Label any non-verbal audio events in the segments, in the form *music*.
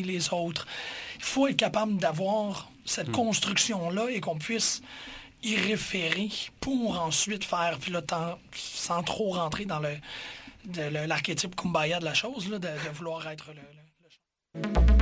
les autres. Il faut être capable d'avoir cette Hmm. construction-là et qu'on puisse y référer pour ensuite faire, puis là, sans trop rentrer dans le- l'archétype kumbaya de la chose, là, de, de vouloir être le- le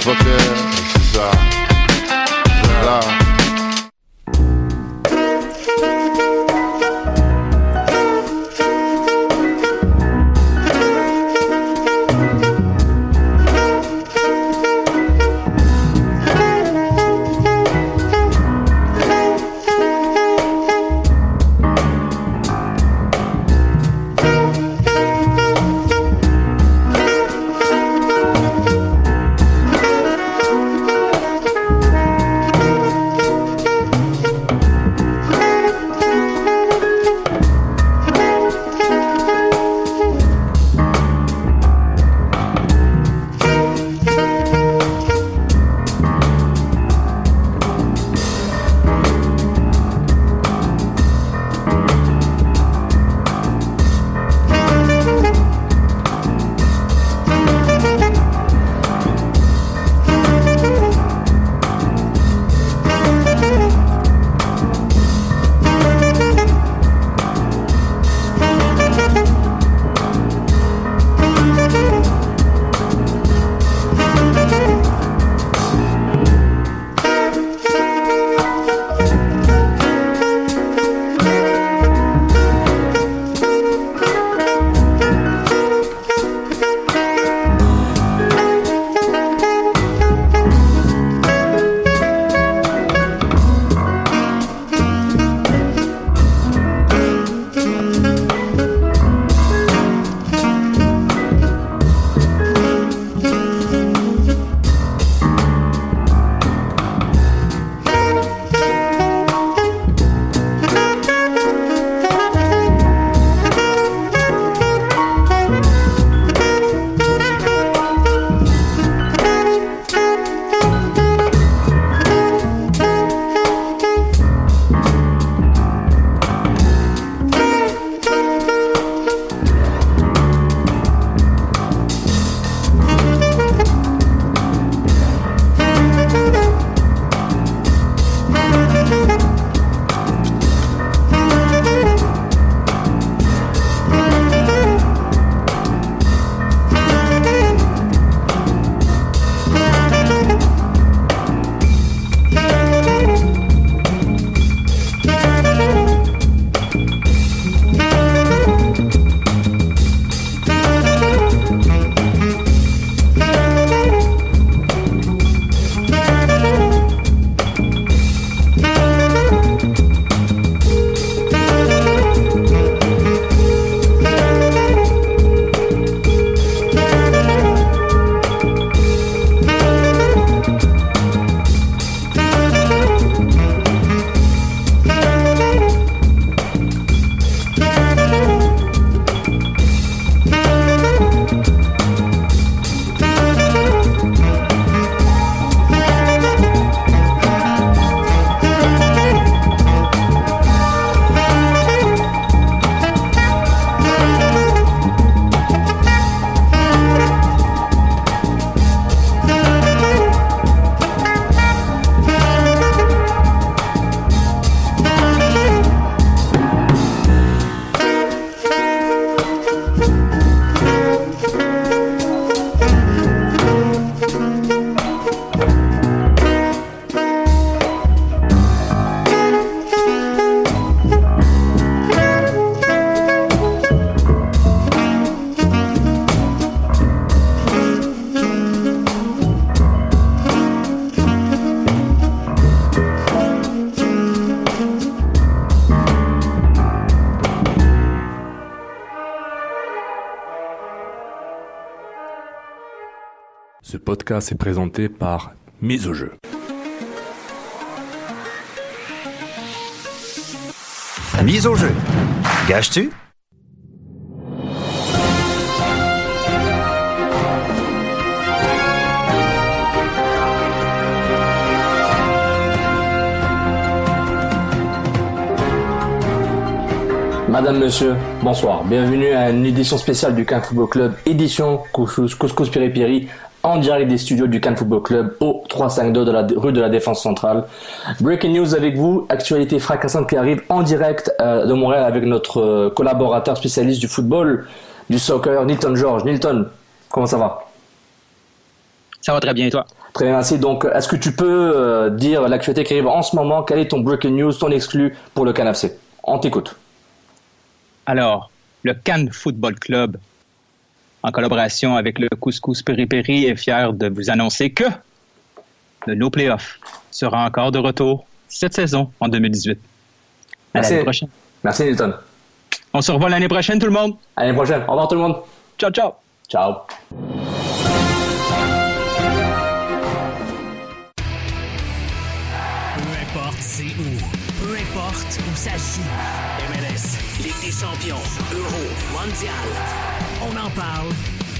Oh, fucker, c'est ça. Là. Podcast est présenté par Mise au jeu. Mise au jeu. Gage-tu Madame, Monsieur, bonsoir. Bienvenue à une édition spéciale du Cannes Football Club, édition Couscous, Couscous Piri Piri, en direct des studios du Cannes Football Club au 352 de la rue de la Défense Centrale. Breaking news avec vous, actualité fracassante qui arrive en direct euh, de Montréal avec notre euh, collaborateur spécialiste du football, du soccer, Nilton George. Nilton, comment ça va? Ça va très bien et toi? Très bien, merci. Donc, est-ce que tu peux euh, dire l'actualité qui arrive en ce moment? Quel est ton breaking news, ton exclu pour le Cannes FC On t'écoute. Alors, le Cannes Football Club, en collaboration avec le Couscous Péripéri, est fier de vous annoncer que le No Playoff sera encore de retour cette saison en 2018. À Merci. l'année prochaine. Merci, Nilton. On se revoit l'année prochaine, tout le monde. À l'année prochaine. Au revoir, tout le monde. Ciao, ciao. Ciao. Peu importe c'est où, peu importe où ça se joue. MLS, Ligue des champions, Euro, Mondial. On en parle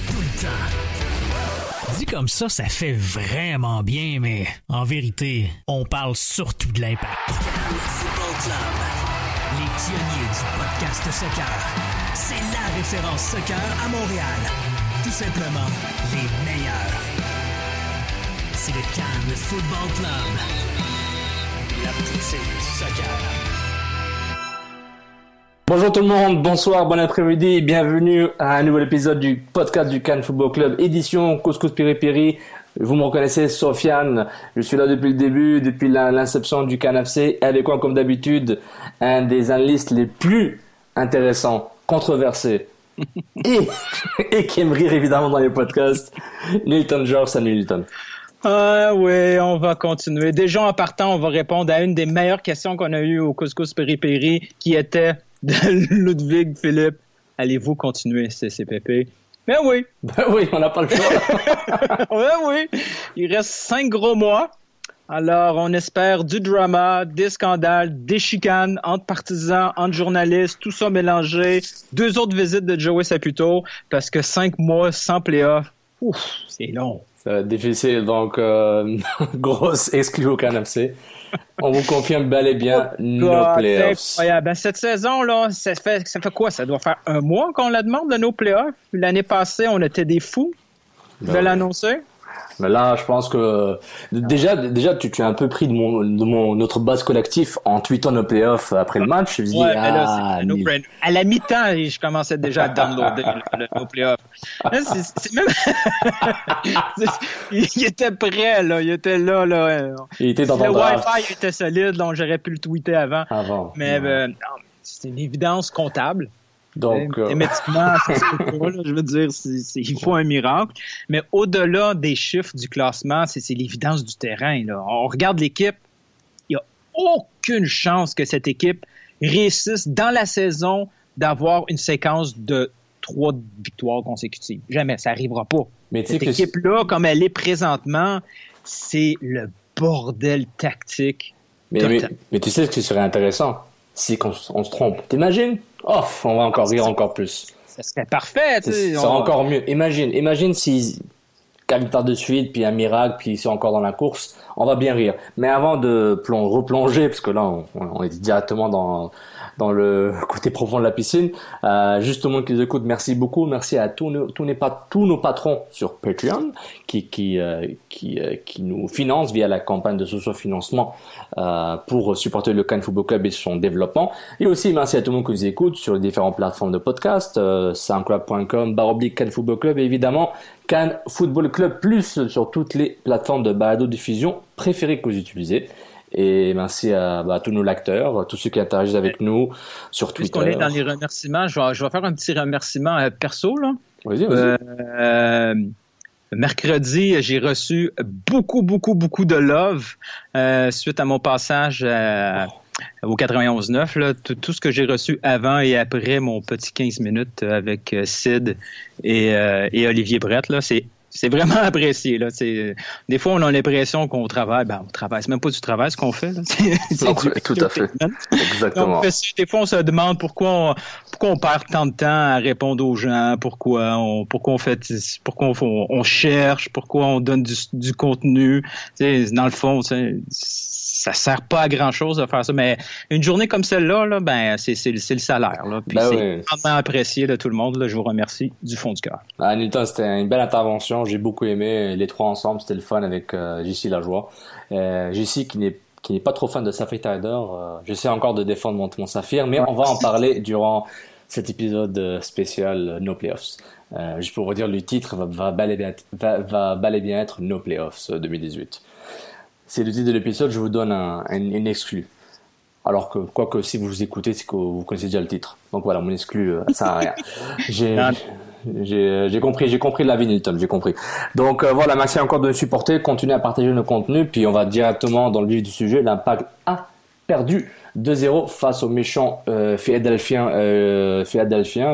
tout le temps. Dit comme ça, ça fait vraiment bien, mais en vérité, on parle surtout de l'impact. Football Club, les pionniers du podcast soccer. C'est la référence soccer à Montréal. Tout simplement, les meilleurs. C'est le Cannes Football Club. La du soccer. Bonjour tout le monde, bonsoir, bon après-midi, bienvenue à un nouvel épisode du podcast du Cannes Football Club, édition Couscous Piri Piri. Vous me reconnaissez, Sofiane, je suis là depuis le début, depuis l'inception du Cannes FC, et avec moi comme d'habitude, un des analystes les plus intéressants, controversés, *laughs* et, et qui aime rire évidemment dans les podcasts, Nilton George, salut Nilton. Ah oui, on va continuer. Déjà en partant, on va répondre à une des meilleures questions qu'on a eues au Couscous Péripéri, qui était *laughs* Ludwig Philippe. Allez-vous continuer CCPP? Ben oui, Ben oui, on n'a pas le choix. *laughs* ben oui. Il reste cinq gros mois. Alors, on espère du drama, des scandales, des chicanes entre partisans, entre journalistes, tout ça mélangé. Deux autres visites de Joey Saputo, parce que cinq mois sans playoff, ouf, c'est long. Ça va être difficile, donc euh, *laughs* grosse exclue au FC. On vous confirme bel et bien nos God, playoffs. incroyable. Ben, cette saison-là, ça fait, ça fait quoi? Ça doit faire un mois qu'on la demande de nos playoffs. L'année passée, on était des fous de Ben, l'annoncer. Mais là, je pense que déjà, déjà, tu, tu es un peu pris de mon, de mon notre base collectif en tweetant nos playoffs après le match. Je dis, Ouais, ah. À la mi-temps, je commençais déjà à downloader le, le, nos playoffs. C'est- même... *laughs* il était prêt, là. Il était là, là. il était dans le Wi-Fi était solide, donc j'aurais pu le tweeter avant. avant. Mais Ouais. euh, c'est une évidence comptable. Donc, euh, Émétiquement, je veux dire, c'est- c'est- il faut un miracle. Mais au-delà des chiffres du classement, c'est l'évidence du terrain. Là. On regarde l'équipe, il n'y a aucune chance que cette équipe réussisse dans la saison d'avoir une séquence de trois victoires consécutives. Jamais, ça n'arrivera pas. mais Cette équipe-là, comme elle est présentement, c'est le bordel tactique. mais, mais tu sais ce qui serait intéressant, si qu'on on se trompe. T'imagines? Oh, on va encore rire encore plus. Ça serait parfait. C'est On- encore mieux. Imagine, imagine si quatre victoires de suite, puis un miracle, puis c'est encore dans la course, on va bien rire. Mais avant de plon- replonger, parce que là, on, on est directement dans dans le côté profond de la piscine, euh, juste qui nous écoute, merci beaucoup, merci à tous nos, tous, pat- tous nos patrons sur Patreon qui qui euh, qui, euh, qui nous financent via la campagne de socio-financement euh, pour supporter le Cannes Football Club et son développement. Et aussi merci à tout le monde qui nous écoute sur les différentes plateformes de podcast, euh, soundcloud.com, baroblique Cannes Football Club et évidemment Cannes Football Club Plus sur toutes les plateformes de balado diffusion préférées que vous utilisez. Et merci à, bah, à tous nos lecteurs, à tous ceux qui interagissent avec nous sur Puisqu'on Twitter. est dans les remerciements, je vais, je vais faire un petit remerciement euh, perso. Là. Vas-y, vas-y. Euh, euh, mercredi, j'ai reçu beaucoup, beaucoup, beaucoup de love euh, suite à mon passage euh, au 91.9. Là, tout, ce que j'ai reçu avant et après mon petit 15 minutes avec Sid et, euh, et Olivier Brett, là, c'est C'est vraiment *laughs* apprécié. Là. C'est- Des fois, on a l'impression qu'on travaille. Ben, on travaille. C'est même pas du travail ce qu'on fait. Là. *laughs* C'est- c'est du tout à fait. Exactement. Donc, c'est- des fois, on se demande pourquoi on, pourquoi on perd tant de temps à répondre aux gens, pourquoi on, pourquoi on fait, pourquoi on, on cherche, pourquoi on donne du, du contenu. Tu sais, dans le fond, sais, ça sert pas à grand chose de faire ça. Mais une journée comme celle-là, là, ben, c'est, c'est, le- c'est le salaire. Là. Puis Ben c'est oui. vraiment apprécié de tout le monde. Là. Je vous remercie du fond du cœur. Ah, Newton, c'était une belle intervention. J'ai beaucoup aimé les trois ensemble. C'était le fun avec euh, JC Lajoie. Euh, JC qui n'est qui n'est pas trop fan de Sapphire Tider. Euh, J'essaie encore de défendre mon, mon Saphir, mais on va en parler durant cet épisode euh, spécial euh, No Playoffs. Euh, juste pour vous dire, le titre va, va, bel, et bien, être- va, va bel et bien être No Playoffs euh, 2018. C'est le titre de l'épisode, je vous donne un, un- une exclue. Alors que, quoique, si vous écoutez, c'est que vous connaissez déjà le titre. Donc voilà, mon exclu, euh, ça sert à rien. *laughs* J'ai, j'ai, j'ai compris, j'ai compris la vie Newton, j'ai compris. Donc euh, voilà, merci encore de nous supporter, continuez à partager nos contenus, puis on va directement dans le vif du sujet. L'impact a perdu 2-0 face aux méchants euh. Euh.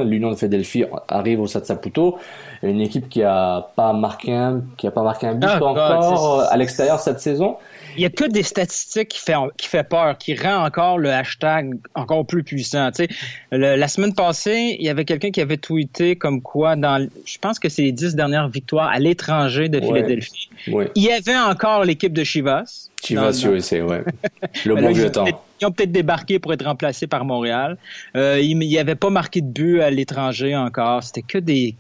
L'Union de Philadelphie arrive au Stade Saputo, une équipe qui a pas marqué un, qui a pas marqué un but Ah, encore euh, à l'extérieur cette saison. Il y a que des statistiques qui fait, qui fait peur, qui rend encore le hashtag encore plus puissant. Tu sais, le- la semaine passée, il y avait quelqu'un qui avait tweeté comme quoi, dans, je pense que c'est les dix dernières victoires à l'étranger de Ouais. Philadelphie, Ouais. il y avait encore l'équipe de Chivas. Chivas Dans- dans- USA, ouais. *laughs* Le bon vieux temps. peut-être- ils ont peut-être débarqué pour être remplacés par Montréal. Euh, il n'y avait pas marqué de but à l'étranger encore. C'était que des.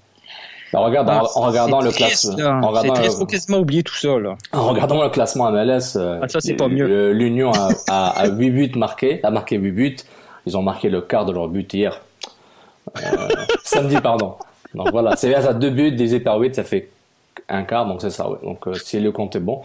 Bah, regarde, en, en regardant le classement, en C'est regardant, triste, faut quasiment oublier tout ça. Là. en regardant le classement MLS, euh, Ah, ça, c'est pas mieux. L'Union a, a, a 8 buts marqués, a marqué 8 buts. Ils ont marqué le quart de leur but hier. Euh, *laughs* samedi, pardon. Donc voilà, c'est à deux buts divisé par 8, ça fait un quart, donc c'est ça, ouais. Donc euh, si le compte est bon.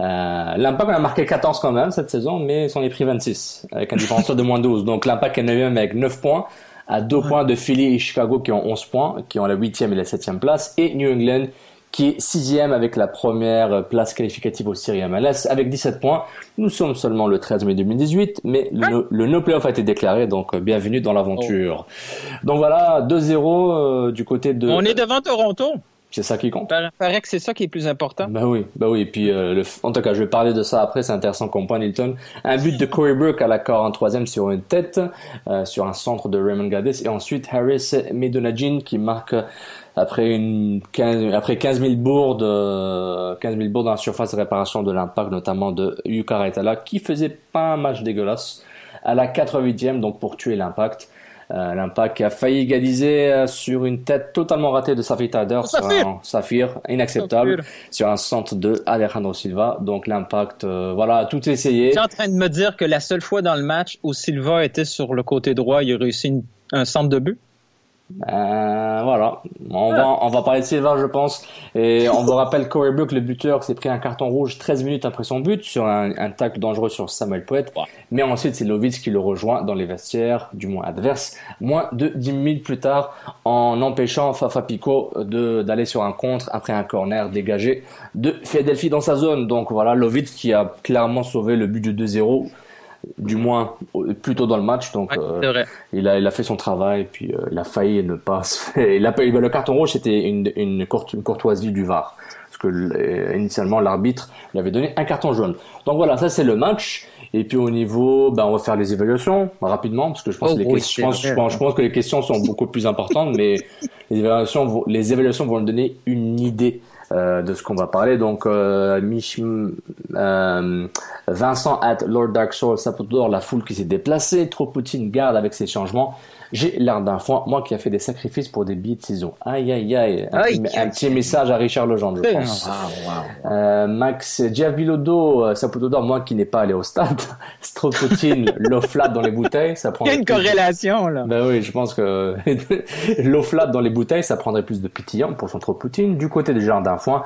Euh, L'Impact en a marqué 14 quand même cette saison, mais ils s'en est pris 26, avec un différentiel de moins 12. Donc l'Impact est 9 avec 9 points, à 2 points de Philly et Chicago qui ont 11 points, qui ont la 8e et la 7e place, et New England qui est 6e avec la première place qualificative au Serie MLS avec 17 points. Nous sommes seulement le 13 mai 2018, mais le, no, le no playoff a été déclaré, donc euh, bienvenue dans l'aventure. Donc voilà, 2-0 euh, du côté de... On est devant Toronto. C'est ça qui compte. Il paraît que c'est ça qui est plus important. Bah oui, bah oui. Puis, euh, le, en tout cas, je vais parler de ça après. C'est intéressant comme point, Nilton. Un but de Corey Burke à la 43e sur une tête, euh, sur un centre de Raymond Gaddis. Et ensuite, Harris Medonajin qui marque après une 15, après 15 000 bourdes, euh, 15 000 bourdes dans la surface de réparation de l'impact, notamment de Yuka Raitala, qui faisait pas un match dégueulasse à la 88e, donc pour tuer l'impact. Euh, L'impact qui a failli égaliser euh, sur une tête totalement ratée de Safir Tader sur un Saphir inacceptable Saphir. sur un centre de Alejandro Silva. Donc l'impact, euh, voilà, a tout essayé. Tu es en train de me dire que la seule fois dans le match où Silva était sur le côté droit, il a réussi une- un centre de but? Euh, voilà, on va on va parler de Silva, je pense. Et *laughs* on vous rappelle Corey Burke, le buteur, s'est pris un carton rouge 13 minutes après son but sur un, un tacle dangereux sur Samuel Poet. Mais ensuite, c'est Lovitz qui le rejoint dans les vestiaires, du moins adverse, moins de 10 minutes plus tard, en empêchant Fafa Pico de d'aller sur un contre après un corner dégagé de Philadelphie dans sa zone. Donc voilà, Lovitz qui a clairement sauvé le but de 2-0 du moins plutôt dans le match donc euh, il a il a fait son travail puis euh, il a failli ne pas se faire *laughs* il a le carton rouge c'était une une, courtoisie du VAR. Parce que euh, initialement l'arbitre lui avait donné un carton jaune. Donc voilà ça c'est le match. Et puis au niveau ben on va faire les évaluations rapidement parce que je pense Oh que les oui, questions je pense, c'est je vrai. pense je pense que les questions sont beaucoup plus importantes mais les évaluations vont, les évaluations vont donner une idée euh, de ce qu'on va parler. Donc, euh, Mich, euh, Vincent at Lord Dark Soul, Sapodor, la foule qui s'est déplacée, trop Poutine garde avec ses changements. J'ai l'air d'un foin, moi qui a fait des sacrifices pour des billets de saison. Aïe, aïe, aïe. Un, Aïe, petit, un petit message à Richard Legendre, je pense. Euh, Max, Jeff Bilodeau, euh, Sapodor, moi qui n'ai pas allé au stade. *laughs* Stropotine, *laughs* l'eau flat dans les bouteilles, ça prend Il y a une corrélation, là. ben oui, je pense que *laughs* l'eau flat dans les bouteilles, ça prendrait plus de pétillant pour son trop Poutine. Du côté des Jardins Foin,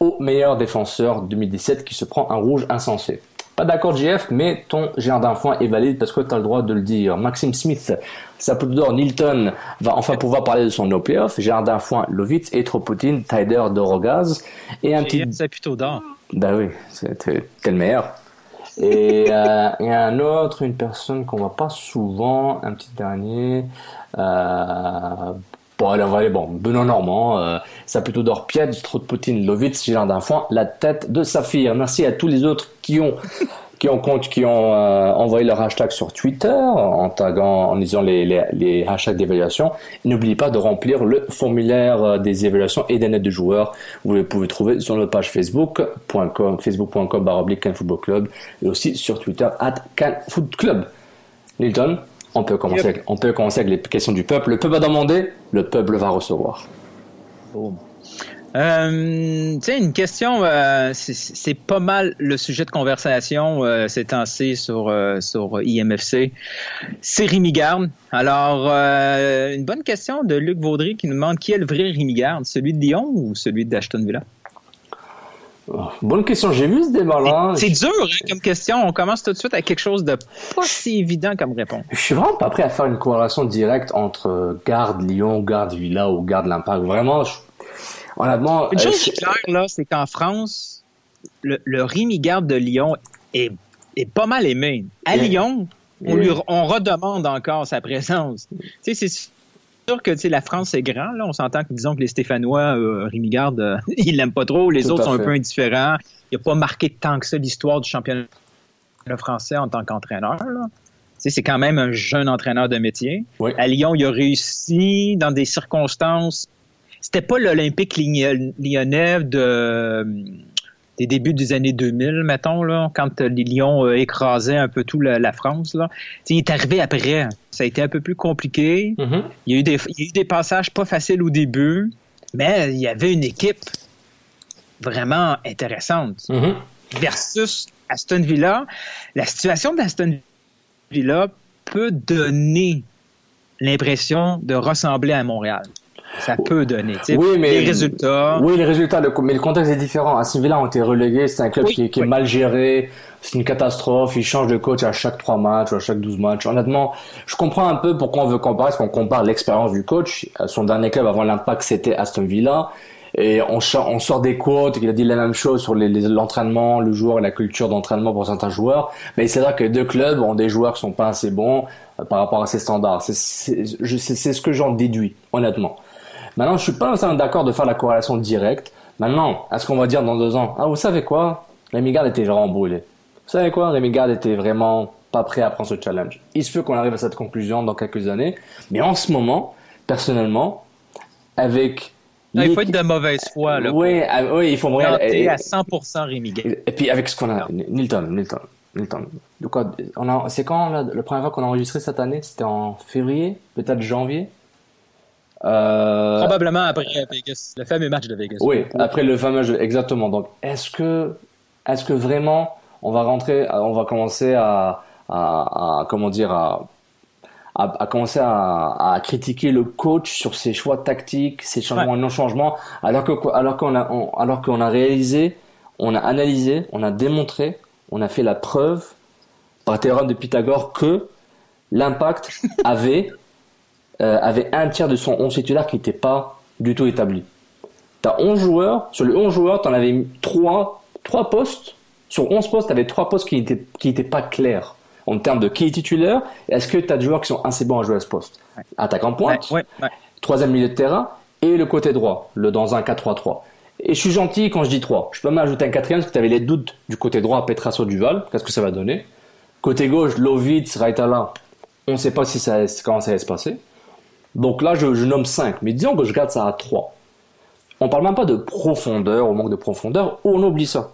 au meilleur défenseur 2017 qui se prend un rouge insensé. Pas d'accord JF, mais ton Jardin Foin est valide parce que tu as le droit de le dire. Maxime Smith, Sapodor, Nilton va enfin pouvoir parler de son no playoff. Jardin Foin, Lovitz et Tropoutine, Tyder, Dorogaz. Et un petit C'est plutôt d'or. bah oui, t'es t'es le meilleur. Et, euh, et un autre, une personne qu'on voit pas souvent, un petit dernier. Euh, Bon, allez, on va aller, bon, Benoît Normand, euh, ça plutôt d'or de Poutine, Lovitz, Gilles d'Enfant, la tête de Saphir. Merci à tous les autres qui ont qui ont qui ont euh, envoyé leur hashtag sur Twitter en taguant, en disant les, les, les hashtags d'évaluation. N'oubliez pas de remplir le formulaire euh, des évaluations et des notes de joueurs. Vous le pouvez trouver sur notre page facebook.com, facebook.com baroblique Club et aussi sur Twitter at Club. Nilton, on peut commencer, avec, on peut commencer avec les questions du peuple. Le peuple a demandé, le peuple va recevoir. Boom. Euh, tu une question, euh, c'est pas mal le sujet de conversation euh, ces temps-ci sur, euh, sur IMFC. C'est Rémi Garde. Alors, euh, une bonne question de Luc Vaudry qui nous demande qui est le vrai Rémi Garde, celui de Lyon ou celui d'Ashton Villa? Bonne question, j'ai vu ce débat-là. C'est dur hein, comme question. On commence tout de suite avec quelque chose de pas si évident comme réponse. Je suis vraiment pas prêt à faire une corrélation directe entre garde Lyon, garde Villa ou garde l'Impact. Vraiment, je Honnêtement, Une chose euh, claire, là, c'est qu'en France, le, le Rémi Garde de Lyon est, est pas mal aimé. À Lyon, on, lui, on redemande encore sa présence. Tu sais, c'est sûr que la France est grand. Là. On s'entend que disons que les Stéphanois, euh, Rémi Garde, euh, *laughs* ils l'aiment pas trop. Les autres sont un peu indifférents. Il n'a pas marqué tant que ça l'histoire du championnat français en tant qu'entraîneur. C'est quand même un jeune entraîneur de métier. Oui. À Lyon, il a réussi dans des circonstances c'était pas l'Olympique lyonnais de des débuts des années 2000, mettons, là, quand les Lions euh, écrasaient un peu tout la, France. Là. il est arrivé après. Ça a été un peu plus compliqué. Mm-hmm. il, y a eu des, il y a eu des passages pas faciles au début, mais il y avait une équipe vraiment intéressante. Mm-hmm. Versus Aston Villa. La situation d'Aston Villa peut donner l'impression de ressembler à Montréal ça peut donner. Oui, mais les résultats. Oui, les résultats, mais le contexte est différent. Aston Villa ont été relégués. C'est un club qui, qui est mal géré. C'est une catastrophe. Ils changent de coach à chaque 3 matchs ou à chaque 12 matchs. Honnêtement, je comprends un peu pourquoi on veut comparer, parce qu'on compare l'expérience du coach. Son dernier club avant l'impact, c'était Aston Villa. Et on, on sort des quotes, il a dit la même chose sur l'entraînement, le joueur et la culture d'entraînement pour certains joueurs. Mais c'est vrai que les deux clubs ont des joueurs qui sont pas assez bons euh, par rapport à ces standards. C'est ce que j'en déduis, honnêtement. Maintenant, je suis pas d'accord de faire la corrélation directe. Maintenant, est-ce qu'on va dire dans deux ans, ah, vous savez quoi? Rémi Garde était vraiment brûlé. Vous savez quoi? Rémi Garde était vraiment pas prêt à prendre ce challenge. Il se peut qu'on arrive à cette conclusion dans quelques années. Mais en ce moment, personnellement, avec non, il faut être de mauvaise foi. Là, oui, ah, oui, il faut vraiment à 100% Rémi Garde. Et puis avec ce qu'on a, Nilton, Nilton, Nilton. C'est quand là, le premier fois qu'on a enregistré cette année? C'était en février, peut-être janvier? Euh... Probablement après Vegas, le fameux match de Vegas. Oui, après le fameux match, exactement. Donc, est-ce que, est-ce que vraiment on va rentrer, on va commencer à, à, à comment dire, à, à, commencer à, à, critiquer le coach sur ses choix tactiques, ses changements et non changements, alors que, alors qu'on a, alors qu'on a réalisé, on a analysé, on a démontré, on a fait la preuve par théorème de Pythagore que l'impact *laughs* avait euh, avait un tiers de son 11 titulaire qui n'était pas du tout établi. Tu as 11 joueurs, sur les 11 joueurs, tu en avais 3, 3 postes. Sur 11 postes, tu avais 3 postes qui n'étaient qui étaient pas clairs en termes de qui est titulaire. Est-ce que tu as des joueurs qui sont assez bons à jouer à ce poste? Ouais. Attaquant pointe, ouais, ouais, troisième milieu de terrain et le côté droit, le dans un 4-3-3. Et je suis gentil quand je dis 3. Je peux même ajouter un quatrième parce que tu avais les doutes du côté droit, Petrasso Duval, qu'est-ce que ça va donner? Côté gauche, Lovitz, Raitala, on ne sait pas si ça, comment ça va se passer. Donc là, je, nomme 5. Mais disons que je garde ça à 3. On parle même pas de profondeur, au manque de profondeur, on oublie ça.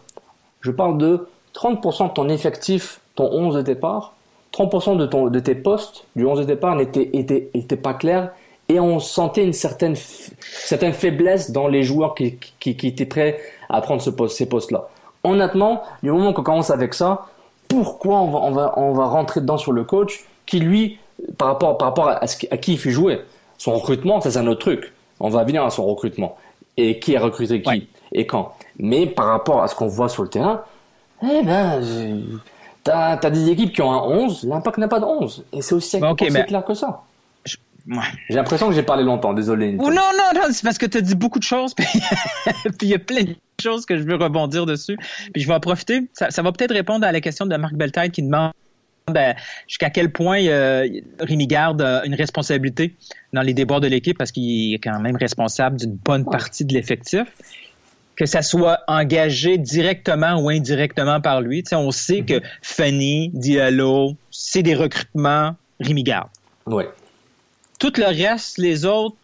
Je parle de 30% de ton effectif, ton 11 de départ, 30% de, ton, de tes postes du 11 de départ n'étaient pas clairs et on sentait une certaine, certaine faiblesse dans les joueurs qui, qui, qui étaient prêts à prendre ce poste, ces postes-là. Honnêtement, du moment qu'on commence avec ça, pourquoi on va, on, va, on va rentrer dedans sur le coach qui, lui, par rapport, par rapport à, ce, à qui il fait jouer. Son recrutement, ça c'est un autre truc. On va venir à son recrutement. Et qui a recruté qui ouais. et quand. Mais par rapport à ce qu'on voit sur le terrain, eh ben, t'as as des équipes qui ont un 11, l'impact n'a pas de 11. Et c'est aussi, okay, aussi clair que ça. Ouais. J'ai l'impression que j'ai parlé longtemps, désolé. Oh, non, non, non, c'est parce que tu as dit beaucoup de choses, *laughs* puis il y a plein de choses que je veux rebondir dessus. Puis je vais en profiter. Ça, ça va peut-être répondre à la question de Marc Beltaille qui demande ben, jusqu'à quel point euh, Rémi Garde a une responsabilité dans les débords de l'équipe parce qu'il est quand même responsable d'une bonne partie de l'effectif. Que ça soit engagé directement ou indirectement par lui. On sait que Fanny, Diallo, c'est des recrutements Rémi Garde. Ouais. Tout le reste, les autres,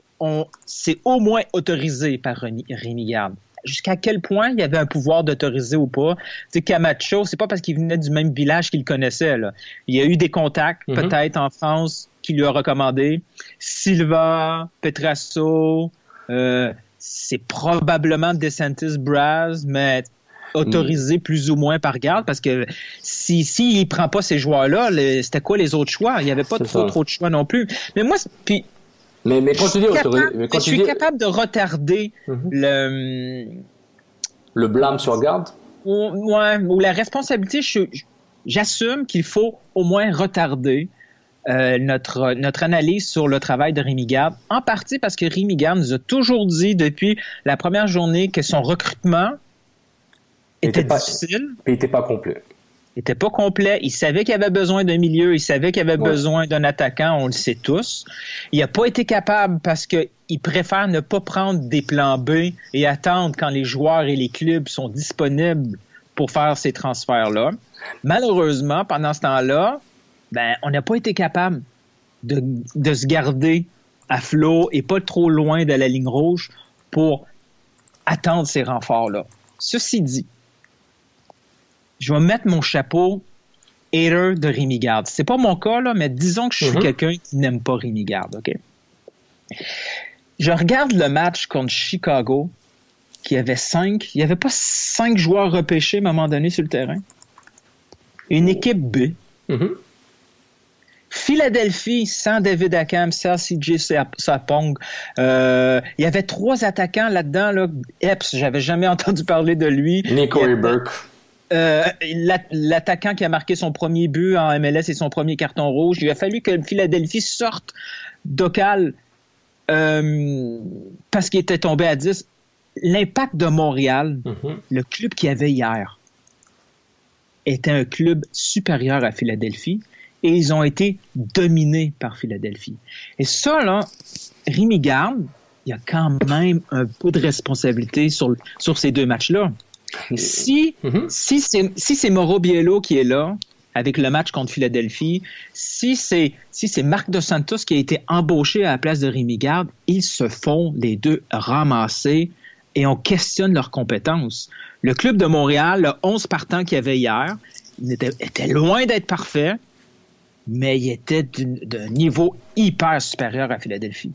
c'est au moins autorisé par Rémi Garde jusqu'à quel point il y avait un pouvoir d'autoriser ou pas. Tu Camacho, c'est pas parce qu'il venait du même village qu'il connaissait. Là. Il y a eu des contacts, Mhm. peut-être en France, qui lui a recommandé. Silva, Petrasso, euh, c'est probablement DeSantis Braz, mais autorisé plus ou moins par garde parce que si si il prend pas ces joueurs-là, le- c'était quoi les autres choix? Il n'y avait pas trop, trop de choix non plus. Mais moi, c'est- puis Mais, mais quand tu dis je suis autorisé, capable, mais quand je tu suis dis capable de retarder Mhm. le le blâme sur garde, ou, ouais, ou la responsabilité, j'assume qu'il faut au moins retarder euh, notre, notre analyse sur le travail de Rémi Garde, en partie parce que Rémi Garde nous a toujours dit depuis la première journée que son recrutement était Était pas- difficile, il était pas complet. Était pas complet. Il savait qu'il avait besoin d'un milieu, il savait qu'il avait Ouais. besoin d'un attaquant, on le sait tous. Il n'a pas été capable parce qu'il préfère ne pas prendre des plans B et attendre quand les joueurs et les clubs sont disponibles pour faire ces transferts-là. Malheureusement, pendant ce temps-là, ben, on n'a pas été capable de, de se garder à flot et pas trop loin de la ligne rouge pour attendre ces renforts-là. Ceci dit, je vais mettre mon chapeau hater de Rémi Garde. C'est pas mon cas, là, mais disons que je suis Mhm. quelqu'un qui n'aime pas Rémi Garde, OK? Je regarde le match contre Chicago, qui avait cinq. Il n'y avait pas cinq joueurs repêchés à un moment donné sur le terrain. Une équipe B. Mhm. Philadelphie sans David Akam, sans CJ Sap- Sapong. Euh, il y avait trois attaquants là-dedans. Là. Epps, j'avais jamais *laughs* entendu parler de lui. Nico Burke. Euh, la- L'attaquant qui a marqué son premier but en MLS et son premier carton rouge. Il a fallu que Philadelphie sorte d'Ocal euh, parce qu'il était tombé à 10. L'impact de Montréal, Mhm. le club qu'il y avait hier, était un club supérieur à Philadelphie et ils ont été dominés par Philadelphie. Et ça, là, Rémi Garde, il y a quand même un peu de responsabilité sur, sur ces deux matchs-là. Si, Mhm. si c'est si Mauro Biello qui est là avec le match contre Philadelphie, si c'est si c'est Marc Dos Santos qui a été embauché à la place de Rémi Garde, ils se font les deux ramasser et on questionne leurs compétences. Le club de Montréal, le 11 partants qu'il y avait hier, était, était loin d'être parfait, mais il était d'un niveau hyper supérieur à Philadelphie.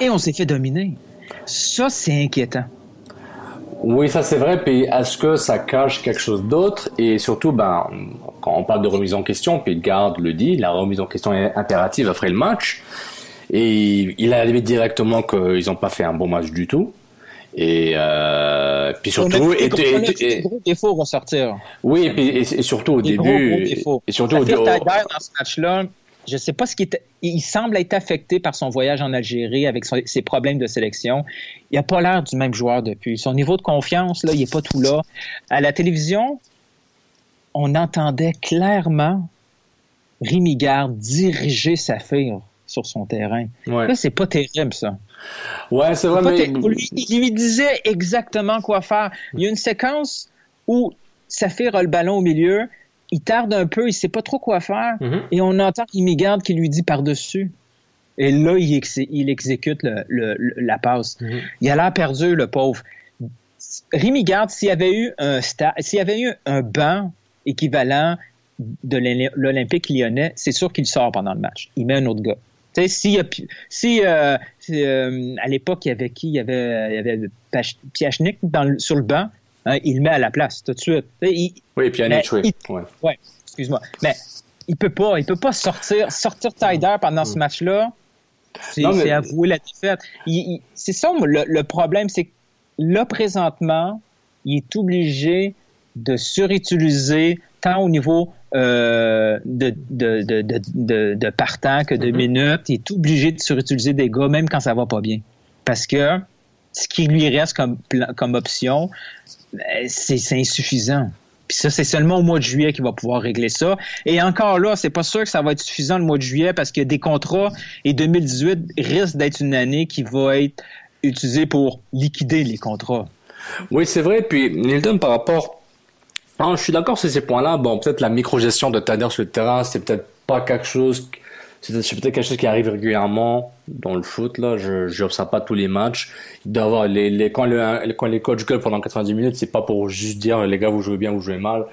Et on s'est fait dominer. Ça, c'est inquiétant. Oui, ça c'est vrai. Puis est-ce que ça cache quelque chose d'autre? Et surtout, ben, quand on parle de remise en question, puis Garde le dit, la remise en question est impérative après le match. Et il a dit directement qu'ils n'ont pas fait un bon match du tout. Et euh, puis surtout, et- et- gros défauts ressortir. oui, et, puis- et- surtout au début, et surtout au, au- dans ce match-là, je sais pas ce qui était. Il semble être affecté par son voyage en Algérie avec son- ses problèmes de sélection. Il n'a pas l'air du même joueur depuis. Son niveau de confiance, là, il n'est pas tout là. À la télévision, on entendait clairement Rémi Garde diriger Saphir sur son terrain. Ouais. Là, c'est pas terrible, ça. Ouais, c'est vrai, mais lui, il lui disait exactement quoi faire. Il y a une séquence où Saphir a le ballon au milieu, il tarde un peu, il sait pas trop quoi faire, Mhm. et on entend Garde qui lui dit par-dessus. Et là, il, ex- il exécute le- le- le- la passe. Mhm. Il a l'air perdu, le pauvre. Rémi Garde, s'il y avait eu un s'il y avait eu un banc équivalent de l'Olymp- l'Olympique lyonnais, c'est sûr qu'il sort pendant le match. Il met un autre gars. Pu- si euh, si, euh, à l'époque, il y avait qui? Il y avait, il y avait Pach- Piachnik dans sur le banc, hein, il le met à la place tout de suite. Il- oui, puis Yannick, mais oui. Ouais. Excuse-moi. Mais il peut pas, il peut pas sortir, sortir Tyder pendant ce match-là. C'est mais- avouer la défaite. C'est ça le, le problème, c'est que là présentement, il est obligé de surutiliser tant au niveau euh, de, de, de, partant que de minutes. Il est obligé de surutiliser des gars, même quand ça va pas bien. Parce que ce qui lui reste comme, comme option, ben, c'est insuffisant. Puis ça, c'est seulement au mois de juillet qu'il va pouvoir régler ça. Et encore là, c'est pas sûr que ça va être suffisant le mois de juillet parce a des contrats et 2018 risque d'être une année qui va être utilisée pour liquider les contrats. Oui, c'est vrai. Puis Nilton, par rapport, je suis d'accord sur ces points-là. Bon, peut-être la micro-gestion de Tanner sur le terrain, c'est peut-être pas quelque chose c'est peut-être quelque chose qui arrive régulièrement dans le foot. Là, je n'observe pas tous les matchs. D'avoir les, les, quand, le, quand les coachs gueulent pendant 90 minutes, c'est pas pour juste dire les gars vous jouez bien, vous jouez mal.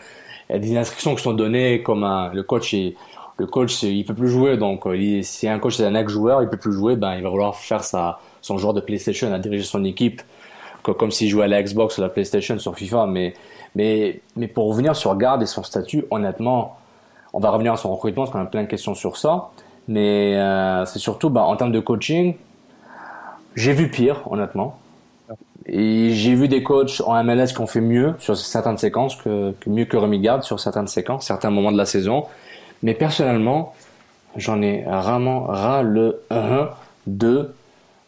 Il y a des instructions qui sont données comme un, le coach est, le coach il peut plus jouer donc il, si un coach c'est un ex joueur il peut plus jouer ben il va vouloir faire sa son joueur de PlayStation à diriger son équipe comme s'il jouait à la Xbox ou à la PlayStation sur FIFA mais mais mais pour revenir sur Garde et son statut honnêtement on va revenir à son recrutement parce qu'on a plein de questions sur ça mais euh, c'est surtout bah, en termes de coaching, j'ai vu pire, honnêtement. Et j'ai vu des coachs en MLS qui ont fait mieux sur certaines séquences, que, que mieux que Remy Gard sur certaines séquences, certains moments de la saison. Mais personnellement, j'en ai vraiment ras le 1 de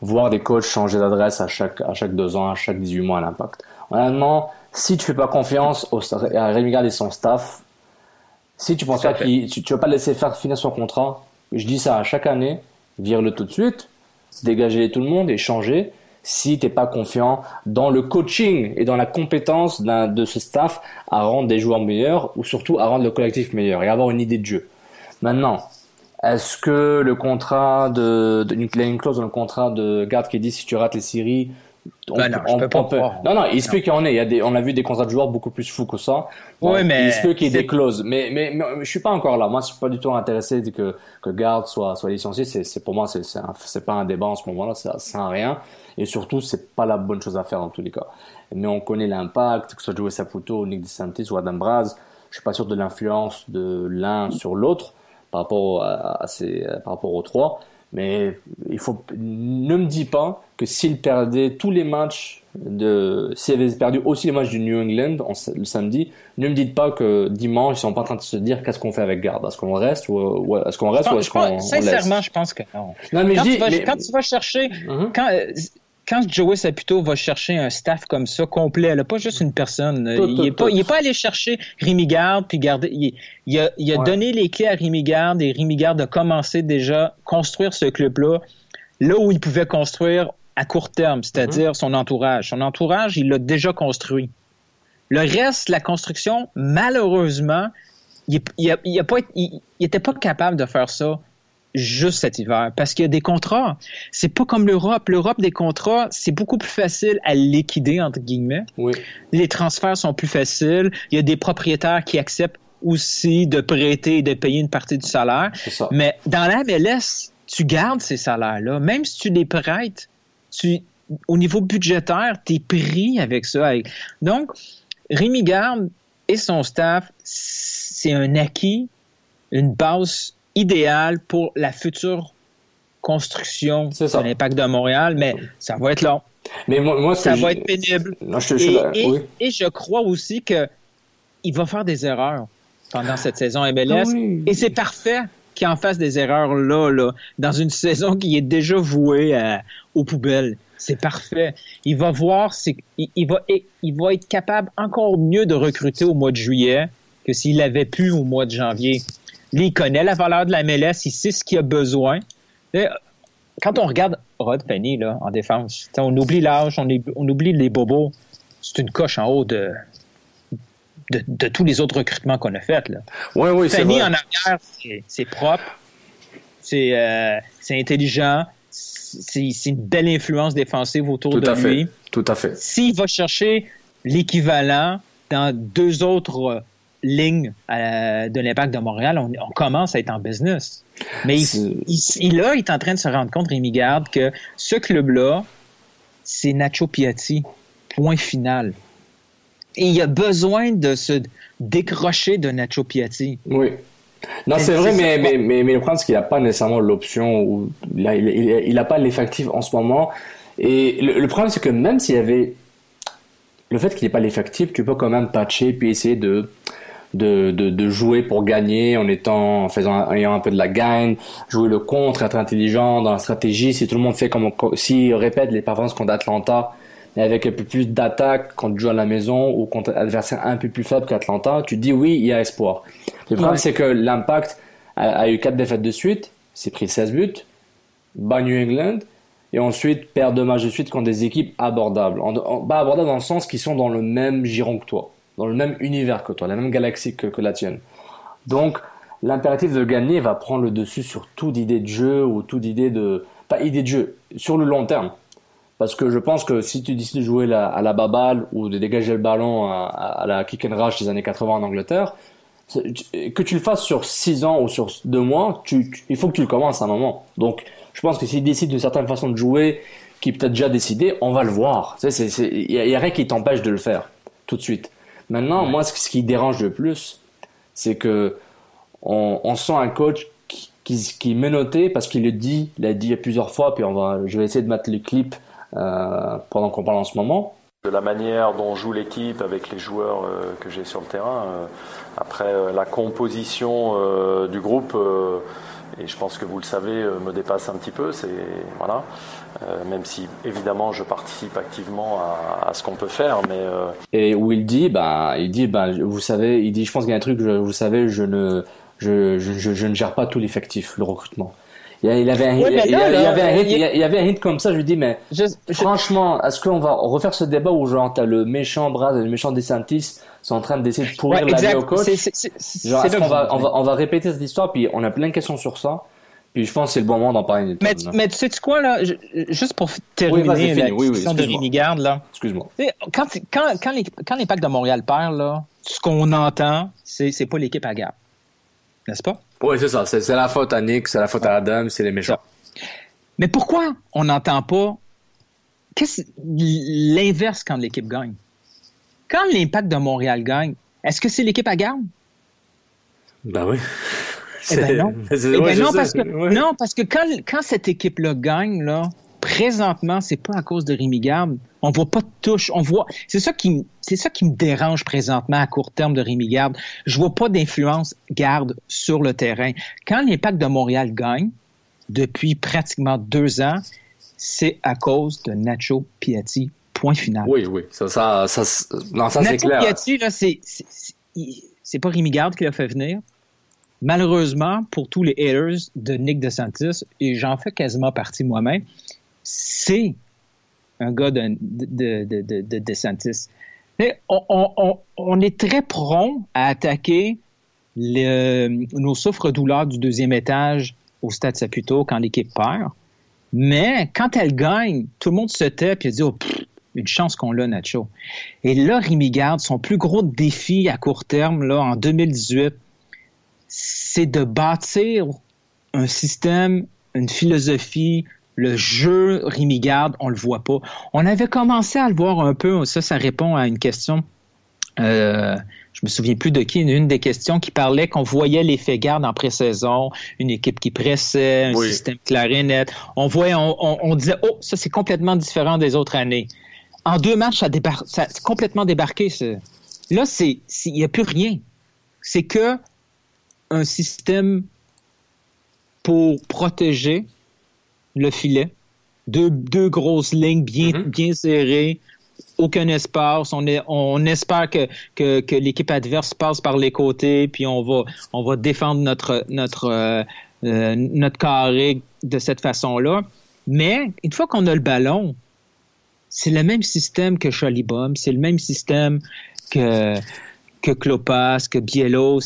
voir des coachs changer d'adresse à chaque, à chaque deux ans, à chaque 18 mois à l'impact. Honnêtement, si tu fais pas confiance au, à Rémi Gard et son staff, si tu penses pas qu'il, tu, tu vas pas laisser faire finir son contrat, je dis ça à chaque année, vire-le tout de suite, dégager tout le monde et changer si t'es pas confiant dans le coaching et dans la compétence de ce staff à rendre des joueurs meilleurs ou surtout à rendre le collectif meilleur et avoir une idée de jeu. Maintenant, est-ce que le contrat de, de une clause dans le contrat de garde qui dit si tu rates les séries, bah non, on, peut Non, non, il se peut qu'il y en ait. Il y a des, on a vu des contrats de joueurs beaucoup plus fous que ça. oui, mais il se peut qu'il y ait des clauses. Mais, mais, mais, je suis pas encore là. Moi, je suis pas du tout intéressé que que Garde soit soit licencié. C'est, pour moi, c'est c'est pas un débat en ce moment-là. Ça sert à rien. Et surtout, c'est pas la bonne chose à faire dans tous les cas. Mais on connaît l'impact, que ce soit Joey Saputo, Nick DeSantis ou Adam Braz. Je suis pas sûr de l'influence de l'un sur l'autre par rapport à, à ces, par rapport aux trois. Mais il faut, ne me dis pas que s'il perdait tous les matchs de, s'il avait perdu aussi les matchs du New England le samedi, ne me dites pas que dimanche ils sont pas en train de se dire qu'est-ce qu'on fait avec Garde, est-ce qu'on reste ou, est-ce qu'on reste ou est-ce qu'on Sincèrement, je pense que non. non mais quand, dis, tu vas, mais... quand tu vas chercher, uh-huh. quand, quand Joey Saputo va chercher un staff comme ça, complet, elle pas juste une personne. il n'est pas, pas allé chercher Rémi Garde puis garder. Il, a, il a donné les clés à Rémi Garde et Rémi Garde a commencé déjà à construire ce club-là là où il pouvait construire à court terme, c'est-à-dire mm-hmm. son entourage. Son entourage, il l'a déjà construit. Le reste, la construction, malheureusement, il n'était pas capable de faire ça juste cet hiver parce qu'il y a des contrats. C'est pas comme l'Europe. L'Europe des contrats, c'est beaucoup plus facile à liquider entre guillemets. Oui. Les transferts sont plus faciles. Il y a des propriétaires qui acceptent aussi de prêter et de payer une partie du salaire. Ça. Mais dans la MLS, tu gardes ces salaires-là, même si tu les prêtes. Tu, au niveau budgétaire, tu es pris avec ça. Donc, Rémi Garde et son staff, c'est un acquis, une base idéal pour la future construction de l'impact de Montréal, mais ça va être long. Mais moi, ça va être pénible. et, je, crois aussi que il va faire des erreurs pendant cette saison MLS. Ah et c'est parfait qu'il en fasse des erreurs là, là, dans une saison qui est déjà vouée aux poubelles. C'est parfait. Il va voir, il, il, va, il va être capable encore mieux de recruter au mois de juillet que s'il avait pu au mois de janvier. Lui, il connaît la valeur de la MLS, il sait ce qu'il a besoin. quand on regarde Rod Penny là, en défense, on oublie l'âge, on, on, oublie les bobos. C'est une coche en haut de, de, tous les autres recrutements qu'on a faits. Oui, oui, Penny en arrière, c'est propre, c'est euh, intelligent, c'est une belle influence défensive autour Tout de à lui. Fait. Tout à fait. S'il va chercher l'équivalent dans deux autres ligne euh, de l'impact de Montréal, on, commence à être en business. Mais il, il, là, il est en train de se rendre compte, Rémi Garde, que ce club-là, c'est Nacho Piatti. Point final. Et il a besoin de se décrocher de Nacho Piatti. Oui. Non, c'est vrai, mais, mais, mais, mais, le problème, c'est qu'il n'a pas nécessairement l'option, ou il n'a pas l'effectif en ce moment. Et le, le problème, c'est que même s'il y avait le fait qu'il n'y ait pas l'effectif, tu peux quand même patcher puis essayer de de, de, de, jouer pour gagner en étant en faisant ayant un peu de la gagne, jouer le contre, être intelligent dans la stratégie. Si tout le monde fait comme si répète les performances contre Atlanta, et avec un peu plus d'attaque quand tu joues à la maison ou contre un adversaire un peu plus faible qu'Atlanta, tu dis oui, il y a espoir. Le problème, Ouais. c'est que l'impact a, a eu quatre défaites de suite, s'est pris 16 buts, bat New England, et ensuite perd deux matchs de suite contre des équipes abordables. En, en- pas abordables dans le sens qu'ils sont dans le même giron que toi, dans le même univers que toi, la même galaxie que, la tienne. Donc, l'impératif de gagner va prendre le dessus sur toute idée de jeu ou toute idée de... Pas idée de jeu, sur le long terme. Parce que je pense que si tu décides de jouer à la baballe ou de dégager le ballon à, la kick and rush des années 80 en Angleterre, que tu le fasses sur 6 ans ou sur 2 mois, il faut que tu le commences à un moment. Donc, je pense que s'il décide d'une certaine façon de jouer, qui peut-être déjà décidé, on va le voir. Il n'y a rien qui t'empêche de le faire tout de suite. Maintenant, moi, ce, qui dérange le plus, c'est que on, on sent un coach qui, qui, qui est menotté parce qu'il le dit, il l'a dit plusieurs fois, puis on va, je vais essayer de mettre les clips euh, pendant qu'on parle en ce moment. de la manière dont joue l'équipe avec les joueurs euh, que j'ai sur le terrain. Euh, après, la composition du groupe, et je pense que vous le savez, me dépasse un petit peu. C'est voilà, Euh, même si évidemment je participe activement à, à ce qu'on peut faire, mais euh, Et où il dit, bah, il dit, bah, vous savez, il dit, je pense qu'il y a un truc, je- vous savez, je ne, je, je, je, je ne gère pas tout l'effectif, le recrutement. Il avait un, Ouais, il, là, avait un hit, il- avait un comme ça, je lui dis, mais franchement, est-ce qu'on va refaire ce débat où genre t'as le méchant Brad et le méchant DeSantis sont en train d'essayer de pourrir Ouais, la vie au coach? C'est- c'est- c'est- Genre, c'est est-ce là qu'on que va, on va, on va répéter cette histoire, puis on a plein de questions sur ça. Puis je pense que c'est le bon moment d'en parler. Mais, mais tu sais quoi, là, je- juste pour terminer Oui, la. Oui, de Garde, là. Excuse-moi. Quand, quand, quand, les- quand l'impact de Montréal perd, là, ce qu'on entend, c'est c'est pas l'équipe à garde. N'est-ce pas? Oui, c'est ça. C'est la faute à Nick, c'est la faute à Adam, c'est les méchants. Mais pourquoi on n'entend pas qu'est-ce l'inverse quand l'équipe gagne? Quand l'impact de Montréal gagne, est-ce que c'est l'équipe à garde? Ben oui. Eh ben non. Eh ben ouais, non, parce que, Ouais. non, parce que quand, quand cette équipe-là gagne, là, présentement, c'est pas à cause de Rémi Garde. On voit pas de touche. On voit. C'est ça qui, c'est ça qui me dérange présentement à court terme de Rémi Garde. Je vois pas d'influence Garde sur le terrain. Quand l'impact de Montréal gagne, depuis pratiquement deux ans, c'est à cause de Nacho Piatti. Point final. Oui, oui. Ça, ça, ça, c'est- non, ça c'est Nacho clair. Piatti, là, c'est, c'est pas Rémi Garde qui l'a fait venir. Malheureusement, pour tous les haters de Nick DeSantis, et j'en fais quasiment partie moi-même, c'est un gars de, de, de, de, de DeSantis. On, est très prompt à attaquer nos souffres-douleurs du deuxième étage au Stade Saputo quand l'équipe perd. Mais quand elle gagne, tout le monde se tait et dit oh, une chance qu'on l'a, Nacho. Et là, Rémi Garde, son plus gros défi à court terme, là, en 2018, c'est de bâtir un système, une philosophie, le jeu Rémi Garde, on le voit pas. On avait commencé à le voir un peu, ça, ça répond à une question. Euh, je me souviens plus de qui, une, des questions qui parlait qu'on voyait l'effet garde en pré-saison, une équipe qui pressait, un Oui. système clair et net. On voyait, on, on- on disait, oh, ça c'est complètement différent des autres années. En deux matchs, ça, débar- ça a complètement débarqué. ça. Là, c'est- il n'y a plus rien. C'est que un système pour protéger le filet. Deux, deux grosses lignes bien, bien serrées, aucun espace. On, est, on espère que, que, que l'équipe adverse passe par les côtés, puis on va, on va défendre notre, notre, euh, euh, notre carré de cette façon-là. Mais une fois qu'on a le ballon, c'est le même système que Chalibom, c'est le même système que, que Klopas, que Biello.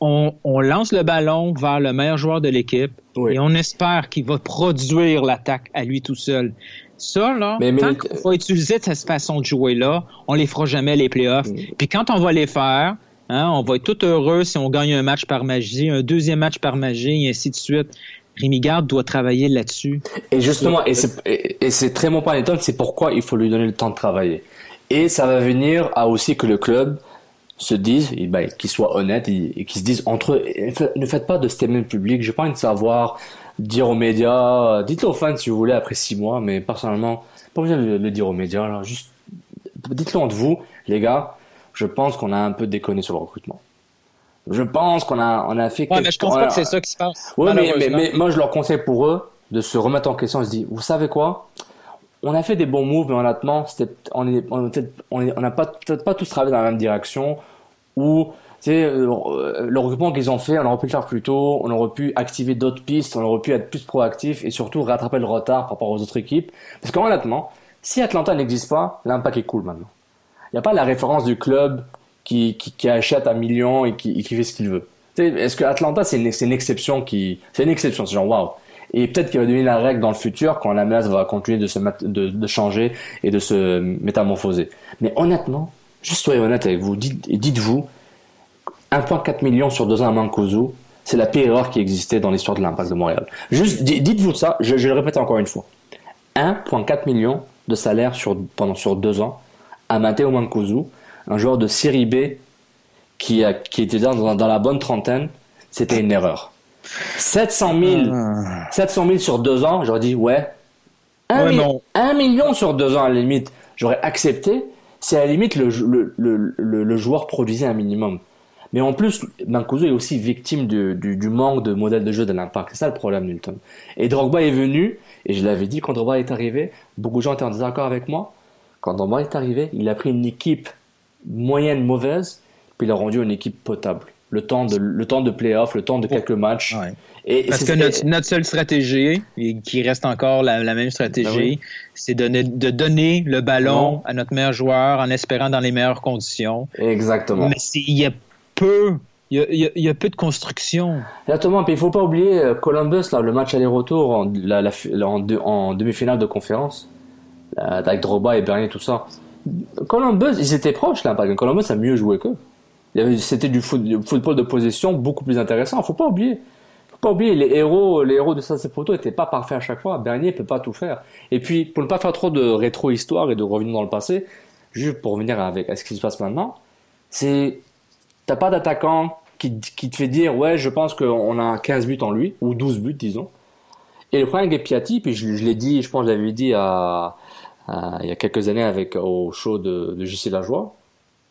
On, on lance le ballon vers le meilleur joueur de l'équipe et on espère qu'il va produire l'attaque à lui tout seul. Ça, là, Mais- mais tant qu'on va utiliser cette façon de jouer-là, on les fera jamais les playoffs. Mm. Puis quand on va les faire, hein, on va être tout heureux si on gagne un match par magie, un deuxième match par magie, et ainsi de suite. Rémi Garde doit travailler là-dessus. Et justement, et c'est, et, et c'est très bon point, c'est pourquoi il faut lui donner le temps de travailler. Et ça va venir à aussi que le club se dise, et ben, qu'il soit honnête et, et qu'ils se disent entre eux, ne faites pas de statement public, j'ai pas envie de savoir, dire aux médias, euh, dites-le aux fans si vous voulez après six mois, mais personnellement, pas besoin de le, dire aux médias, là, juste, dites-le entre vous, les gars, je pense qu'on a un peu déconné sur le recrutement. Je pense qu'on a, on a fait Ouais, quelque- mais je pense on pas que c'est ça qui se passe. Ouais, mais, mais, mais moi, je leur conseille pour eux de se remettre en question et se dire, vous savez quoi? On a fait des bons moves, mais honnêtement, on n'a on, pas, peut-être pas tous travaillé dans la même direction. Ou, euh, le regroupement qu'ils ont fait, on aurait pu le faire plus tôt, on aurait pu activer d'autres pistes, on aurait pu être plus proactif et surtout rattraper le retard par rapport aux autres équipes. Parce qu'honnêtement, si Atlanta n'existe pas, l'impact est cool maintenant. Il n'y a pas la référence du club qui, achète un million et qui, fait ce qu'il veut. Est-ce que Atlanta, c'est une, une, exception qui, c'est une exception, c'est genre waouh. Et peut-être qu'il va devenir la règle dans le futur quand la menace va continuer de se de, changer et de se métamorphoser. Mais honnêtement, juste soyez honnête avec vous, dites, dites-vous, 1.4 million sur deux ans à Mancosu, c'est la pire erreur qui existait dans l'histoire de l'impact de Montréal. Juste, dites-vous ça, je, le répète encore une fois. 1.4 million de salaire sur, pendant, sur deux ans à Matteo Mancosu, un joueur de série B qui, était dans la bonne trentaine, c'était une erreur. 700 000, 700 000 sur deux ans, j'aurais dit ouais. Un, million sur deux ans à la limite, j'aurais accepté si à la limite le, le, le, le, joueur produisait un minimum. Mais en plus, Mancuso est aussi victime du, du, du, manque de modèle de jeu de l'impact. C'est ça le problème, Newton. Et Drogba est venu, et je l'avais dit quand Drogba est arrivé, beaucoup de gens étaient en désaccord avec moi. Quand Drogba est arrivé, il a pris une équipe moyenne mauvaise, puis il a rendu une équipe potable le temps de le temps de playoff, le temps de quelques matchs. Et Parce que notre, notre, seule stratégie, et qui reste encore la, la même stratégie, ben c'est de, de, donner le ballon à notre meilleur joueur en espérant dans les meilleures conditions. Exactement. Mais il y a peu il y, a, il y, a, peu de construction. Exactement. Puis il faut pas oublier euh, Columbus, là, le match aller-retour en, la, la, en, en demi-finale de conférence, avec Droba et Bernier, tout ça. Columbus, ils étaient proches là. Parce que Columbus a mieux joué qu'eux. C'était du, football de possession beaucoup plus intéressant. Faut pas oublier. Faut pas oublier, les héros, les héros de Sassepoto n'étaient pas parfaits à chaque fois. Bernier peut pas tout faire. Et puis, pour ne pas faire trop de rétro-histoire et de revenir dans le passé, juste pour revenir avec à ce qui se passe maintenant, c'est, t'as pas d'attaquant qui, te fait dire, ouais, je pense qu'on a 15 buts en lui, ou 12 buts, disons. Et le problème avec Piatti, puis je, l'ai dit, je pense que je l'avais dit à, il y a quelques années avec, au show de, de JC Lajoie,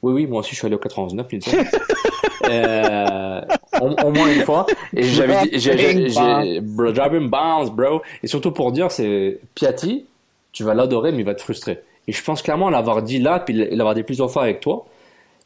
oui, oui, moi aussi, je suis allé au 99, *laughs* euh, au, moins une fois. Et j'avais dit, j'ai, j'ai, bro, bounce, bro. Et surtout pour dire, c'est Piatti, tu vas l'adorer, mais il va te frustrer. Et je pense clairement l'avoir dit là, puis l'avoir dit plusieurs fois avec toi.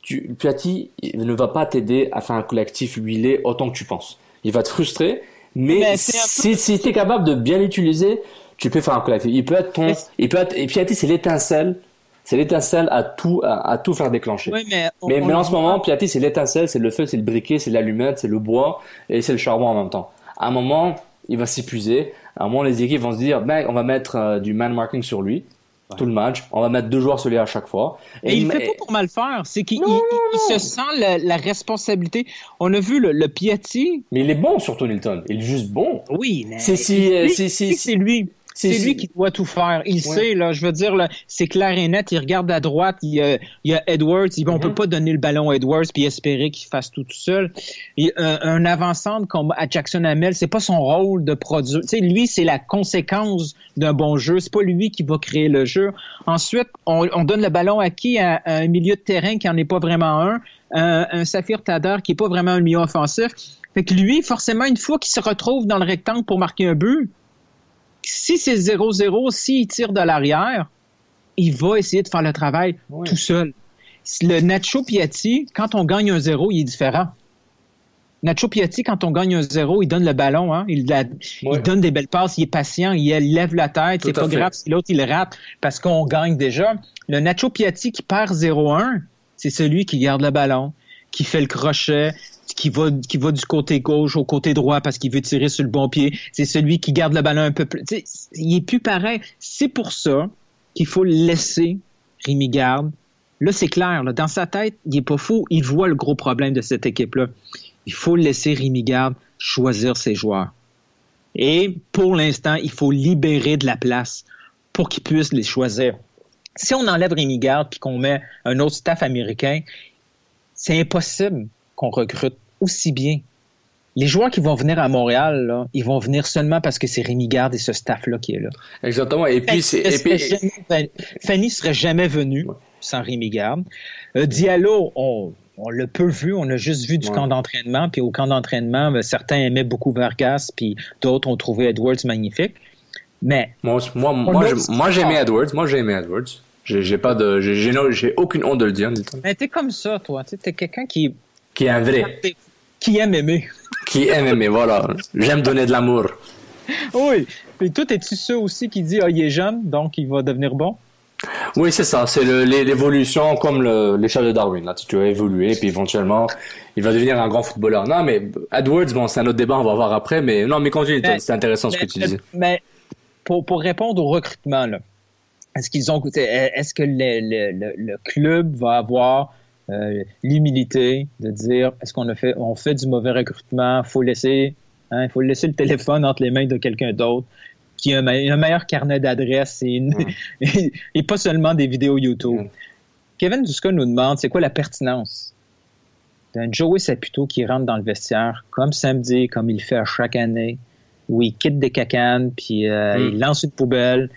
Tu, Piatti ne va pas t'aider à faire un collectif huilé autant que tu penses. Il va te frustrer, mais, si, si tu es capable de bien l'utiliser, tu peux faire un collectif. Il peut être ton, il peut être, et Piatti, c'est l'étincelle c'est l'étincelle à tout, à, tout faire déclencher. mais, mais, en ce moment, Piatti, c'est l'étincelle, c'est le feu, c'est le briquet, c'est l'allumette, c'est le bois et c'est le charbon en même temps. À un moment, il va s'épuiser. À un moment, les équipes vont se dire, ben, on va mettre euh, du man marking sur lui. Tout le match. On va mettre deux joueurs sur lui à chaque fois. Et, il, ne fait pas pour mal faire. C'est qu'il se sent la, responsabilité. On a vu le, le Piatti. Mais il est bon, surtout Nilton. Il est juste bon. Oui, mais. C'est si, euh, si, si, c'est lui. C'est lui qui doit tout faire. Il sait, là, je veux dire, c'est clair et net. Il regarde à droite, il y a, il y a Edwards. Il, On peut mhm. pas donner le ballon à Edwards puis espérer qu'il fasse tout, tout seul. Il, un, un avant-centre comme à Jackson Hamel, c'est pas son rôle de produire. Lui, c'est la conséquence d'un bon jeu. C'est pas lui qui va créer le jeu. Ensuite, on, on donne le ballon à qui? À, un milieu de terrain qui en est pas vraiment un. Un, un Saphir Tadar qui est pas vraiment un milieu offensif. Fait que lui, forcément, une fois qu'il se retrouve dans le rectangle pour marquer un but, si c'est 0-0, s'il tire de l'arrière, il va essayer de faire le travail tout seul. Le Nacho Piatti, quand on gagne un 0, il est différent. Nacho Piatti, quand on gagne un 0, il donne le ballon, hein? il, donne des belles passes, il est patient, il lève la tête, c'est pas grave si l'autre il rate parce qu'on gagne déjà. Le Nacho Piatti qui perd 0-1, c'est celui qui garde le ballon, qui fait le crochet, qui va, du côté gauche au côté droit parce qu'il veut tirer sur le bon pied. C'est celui qui garde le ballon un peu plus. il est plus pareil. C'est pour ça qu'il faut laisser Rémi Garde. Là, c'est clair. dans sa tête, il est pas fou. Il voit le gros problème de cette équipe-là. Il faut laisser Rémi Garde choisir ses joueurs. Et pour l'instant, il faut libérer de la place pour qu'il puisse les choisir. Si on enlève Rémi Garde puis qu'on met un autre staff américain, c'est impossible qu'on recrute aussi bien. Les joueurs qui vont venir à Montréal, là, ils vont venir seulement parce que c'est Rémi Garde et ce staff-là qui est là. Exactement. Et puis. Fanny serait jamais venu sans Rémi Garde. Euh, Diallo, on, on l'a peu vu, on a juste vu du camp d'entraînement, puis au camp d'entraînement, ben, certains aimaient beaucoup Vargas, puis d'autres ont trouvé Edwards magnifique. Mais. Moi, moi, moi, je- moi, j'ai aimé Edwards. Moi, j'ai aimé Edwards. J'ai pas de, j'ai- aucune honte de le dire. Mais t'es comme ça, toi. Tu es quelqu'un qui, Qui est un vrai. Qui aime aimer. Qui aime aimer, voilà. J'aime donner de l'amour. Oui. Et toi, es-tu ceux aussi qui dit, ah, il est jeune, donc il va devenir bon? Oui, c'est ça. C'est l'évolution comme le- l'échelle de Darwin. Là, tu vas évoluer, puis éventuellement, il va devenir un grand footballeur. Non, mais Edwards, bon, c'est un autre débat, on va voir après. Mais non, mais continue, c'est intéressant ce que tu disais. Mais pour, pour répondre au recrutement, là, est-ce qu'ils ont est-ce que le, le- le- le club va avoir euh, l'humilité de dire est-ce qu'on a fait on fait du mauvais recrutement, faut laisser hein, faut laisser le téléphone entre les mains de quelqu'un d'autre qui a un, me- un meilleur carnet d'adresses et, une- *laughs* et pas seulement des vidéos YouTube. Kevin Duska nous demande c'est quoi la pertinence d'un Joey Saputo qui rentre dans le vestiaire comme samedi, comme il fait à chaque année, où il quitte des cacanes, puis euh, Mm. il lance une poubelle?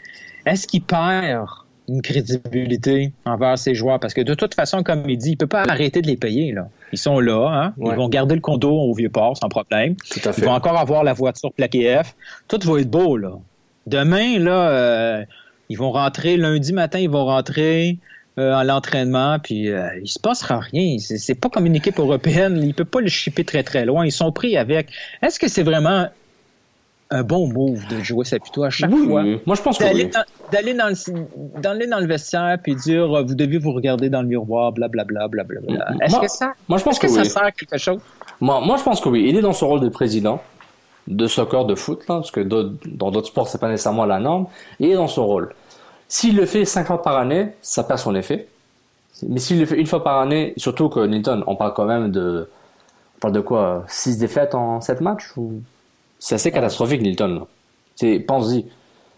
Est-ce qu'il perd une crédibilité envers ses joueurs? Parce que de toute façon, comme il dit, il peut pas arrêter de les payer. Là. Ils sont là, hein? Ouais. ils vont garder le condo au Vieux-Port sans problème. Tout à fait. Ils vont encore avoir la voiture plaquée F. Tout va être beau, là. Demain, là, euh, ils vont rentrer, lundi matin, ils vont rentrer euh, à l'entraînement, puis euh, il se passera rien. C'est, c'est pas comme une équipe européenne. Il peut pas le chipper très, très loin. Ils sont pris avec. Est-ce que c'est vraiment un bon move de jouer Saputo à chaque Oui, fois? oui. Moi, je pense que oui. dans, d'aller dans le, d'aller dans le vestiaire puis dire euh, vous deviez vous regarder dans le miroir, blablabla, blablabla. Est-ce Moi- que ça, moi, je pense que, que ça sert à quelque chose? Moi, moi, je pense que oui. Il est dans son rôle de président de soccer, de foot, là, parce que dans d'autres sports, c'est pas nécessairement la norme. Il est dans son rôle. S'il le fait cinq fois par année, ça perd son effet. Mais s'il le fait une fois par année, surtout que Nilton, on parle quand même de, on parle de quoi, six défaites en sept matchs ou? C'est assez catastrophique, Nilton. pense-y.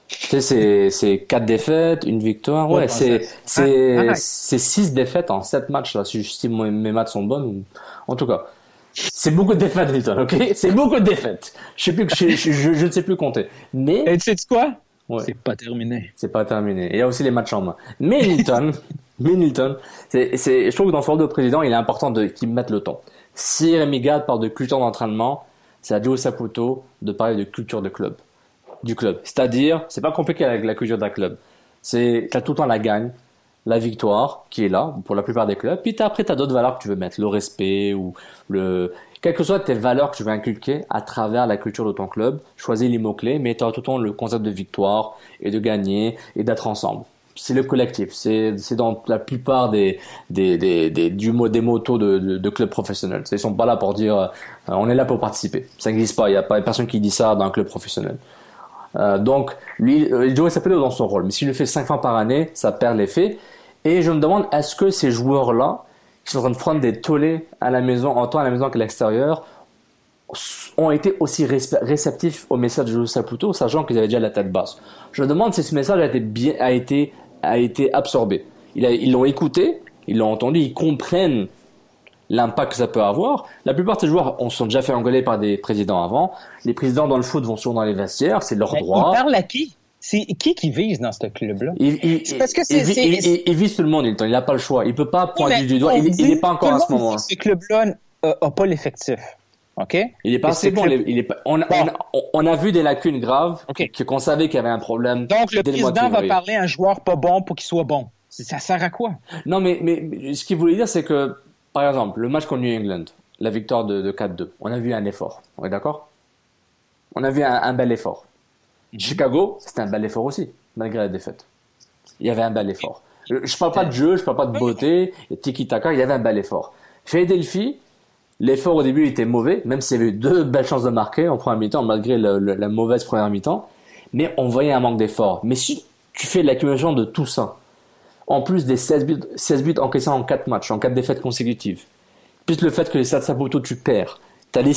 Tu sais, c'est, c'est quatre défaites, une victoire. Ouais, c'est, c'est, Ah, arrête. c'est six défaites en sept matchs, là, si, si mes maths sont bonnes. En tout cas. C'est beaucoup de défaites, Nilton, ok? C'est beaucoup de défaites. Je sais plus, je, je, je- je ne sais plus compter. Mais. Et tu sais quoi? Ouais. C'est pas terminé. C'est pas terminé. Il y a aussi les matchs en main. Mais Nilton, *laughs* mais Nilton, c'est, je trouve que dans ce rôle de président, il est important qu'il mette le ton. Si Rémi Gade parle de culture d'entraînement, c'est à Joe Saputo de parler de culture de club. Du club. C'est-à-dire, c'est pas compliqué avec la culture d'un club. C'est, t'as tout le temps la gagne, la victoire, qui est là, pour la plupart des clubs. Puis t'as, après, t'as d'autres valeurs que tu veux mettre. Le respect ou le, quelles que soient tes valeurs que tu veux inculquer à travers la culture de ton club, choisis les mots-clés, mais tu as tout le temps le concept de victoire et de gagner et d'être ensemble. C'est le collectif. C'est, dans la plupart des, des, des, des, du, des motos de, de, clubs professionnels. Ils sont pas là pour dire, euh, on est là pour participer. Ça n'existe pas. Il n'y a pas personne qui dit ça dans un club professionnel. Euh, donc, lui, euh, Joey Saputo est dans son rôle. Mais s'il le fait cinq fois par année, ça perd l'effet. Et je me demande, est-ce que ces joueurs-là, qui sont en train de prendre des tollés à la maison, autant à la maison qu'à l'extérieur, ont été aussi réceptifs au message de Saputo, sachant qu'ils avaient déjà la tête basse? Je me demande si ce message a été bien, a été, a été absorbé. Ils l'ont écouté, ils l'ont entendu, ils comprennent l'impact que ça peut avoir. La plupart de ces joueurs on sont déjà fait engueuler par des présidents avant. Les présidents dans le foot vont souvent dans les vestiaires, c'est leur Mais droit. Il parle à qui? C'est qui qui vise dans ce club-là? Il, il, C'est parce que c'est- il- il- il vise tout le monde, il n'a pas le choix. Il peut pas pointer du doigt. Il n'est pas encore à ce monde moment. dit que Ce club-là n'a pas l'effectif. OK? Il est pas assez bon. il est- pas- on, a- on, on a vu des lacunes graves que- qu'on savait qu'il y avait un problème. Donc, le président va parler à un joueur pas bon pour qu'il soit bon. Ça sert à quoi? Non, mais, mais, ce qu'il voulait dire, c'est que, par exemple, le match contre New England, la victoire de, de 4-2, on a vu un effort. On est d'accord? On a vu un, un bel effort. Mhm. Chicago, c'était un bel effort aussi, malgré la défaite. Il y avait un bel effort. Je, je parle pas de jeu, je parle pas de beauté, tiki-taka, il y avait un bel effort. Philadelphie, l'effort au début était mauvais, même s'il y avait eu deux belles chances de marquer en première mi-temps, malgré le- le- la mauvaise première mi-temps. Mais on voyait un manque d'effort. Mais si tu fais l'accumulation de tout ça, en plus des 16 buts, 16 buts encaissés en 4 matchs, en 4 défaites consécutives, plus le fait que les Stades Saputo, tu perds, t'as les,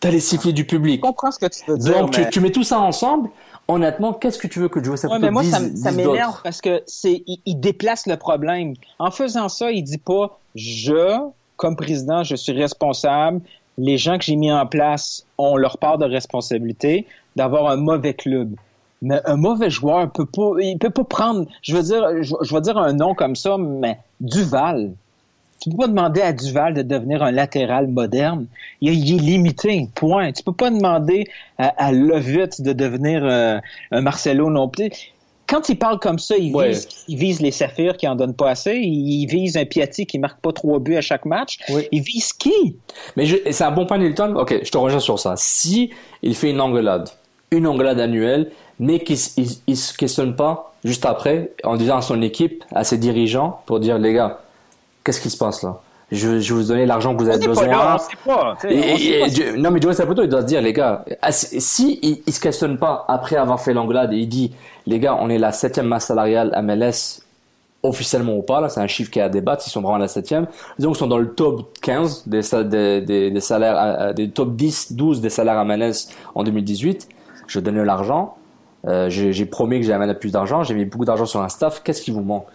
t'as les sifflets du public. Je comprends ce que tu veux dire. Donc, tu, mais- tu mets tout ça ensemble, honnêtement, qu'est-ce que tu veux que Joe Saputo Ouais, mais moi, dise, ça, ça m'énerve parce que c'est, il, il déplace le problème. En faisant ça, il dit pas, je, comme président, je suis responsable. Les gens que j'ai mis en place ont leur part de responsabilité d'avoir un mauvais club. Mais un mauvais joueur peut pas, il peut pas prendre, je veux dire, je, vais dire un nom comme ça, mais Duval, Tu peux pas demander à Duval de devenir un latéral moderne. Il, est limité, point. Tu peux pas demander à, à Lovitz de devenir euh, un Marcelo non plus. Quand il parle comme ça, il, vise, il vise les Saphirs qui en donnent pas assez. Il, vise un Piatti qui marque pas trois buts à chaque match. Il vise qui? Mais c'est un bon point, Nilton. Ok, je te rejoins sur ça. Si il fait une engueulade, une engueulade annuelle, mais qu'il ne se questionne pas juste après en disant à son équipe, à ses dirigeants, pour dire les gars, qu'est-ce qui se passe là? Je, vais vous donner l'argent que vous avez besoin. Pas sait pas, non, mais Joey Saputo, il doit se dire, les gars, ah, si il, ne se questionne pas après avoir fait l'engueulade et il dit, les gars, on est la septième masse salariale MLS officiellement ou pas, là, c'est un chiffre qui est à débattre, ils sont vraiment la septième. Disons qu'ils sont dans le top 15 des, des, des, salaires, euh, des top 10, 12 des salaires à MLS en 2018. Je donne l'argent. Euh, j'ai promis que j'amène plus d'argent, j'ai mis beaucoup d'argent sur un staff. Qu'est-ce qui vous manque?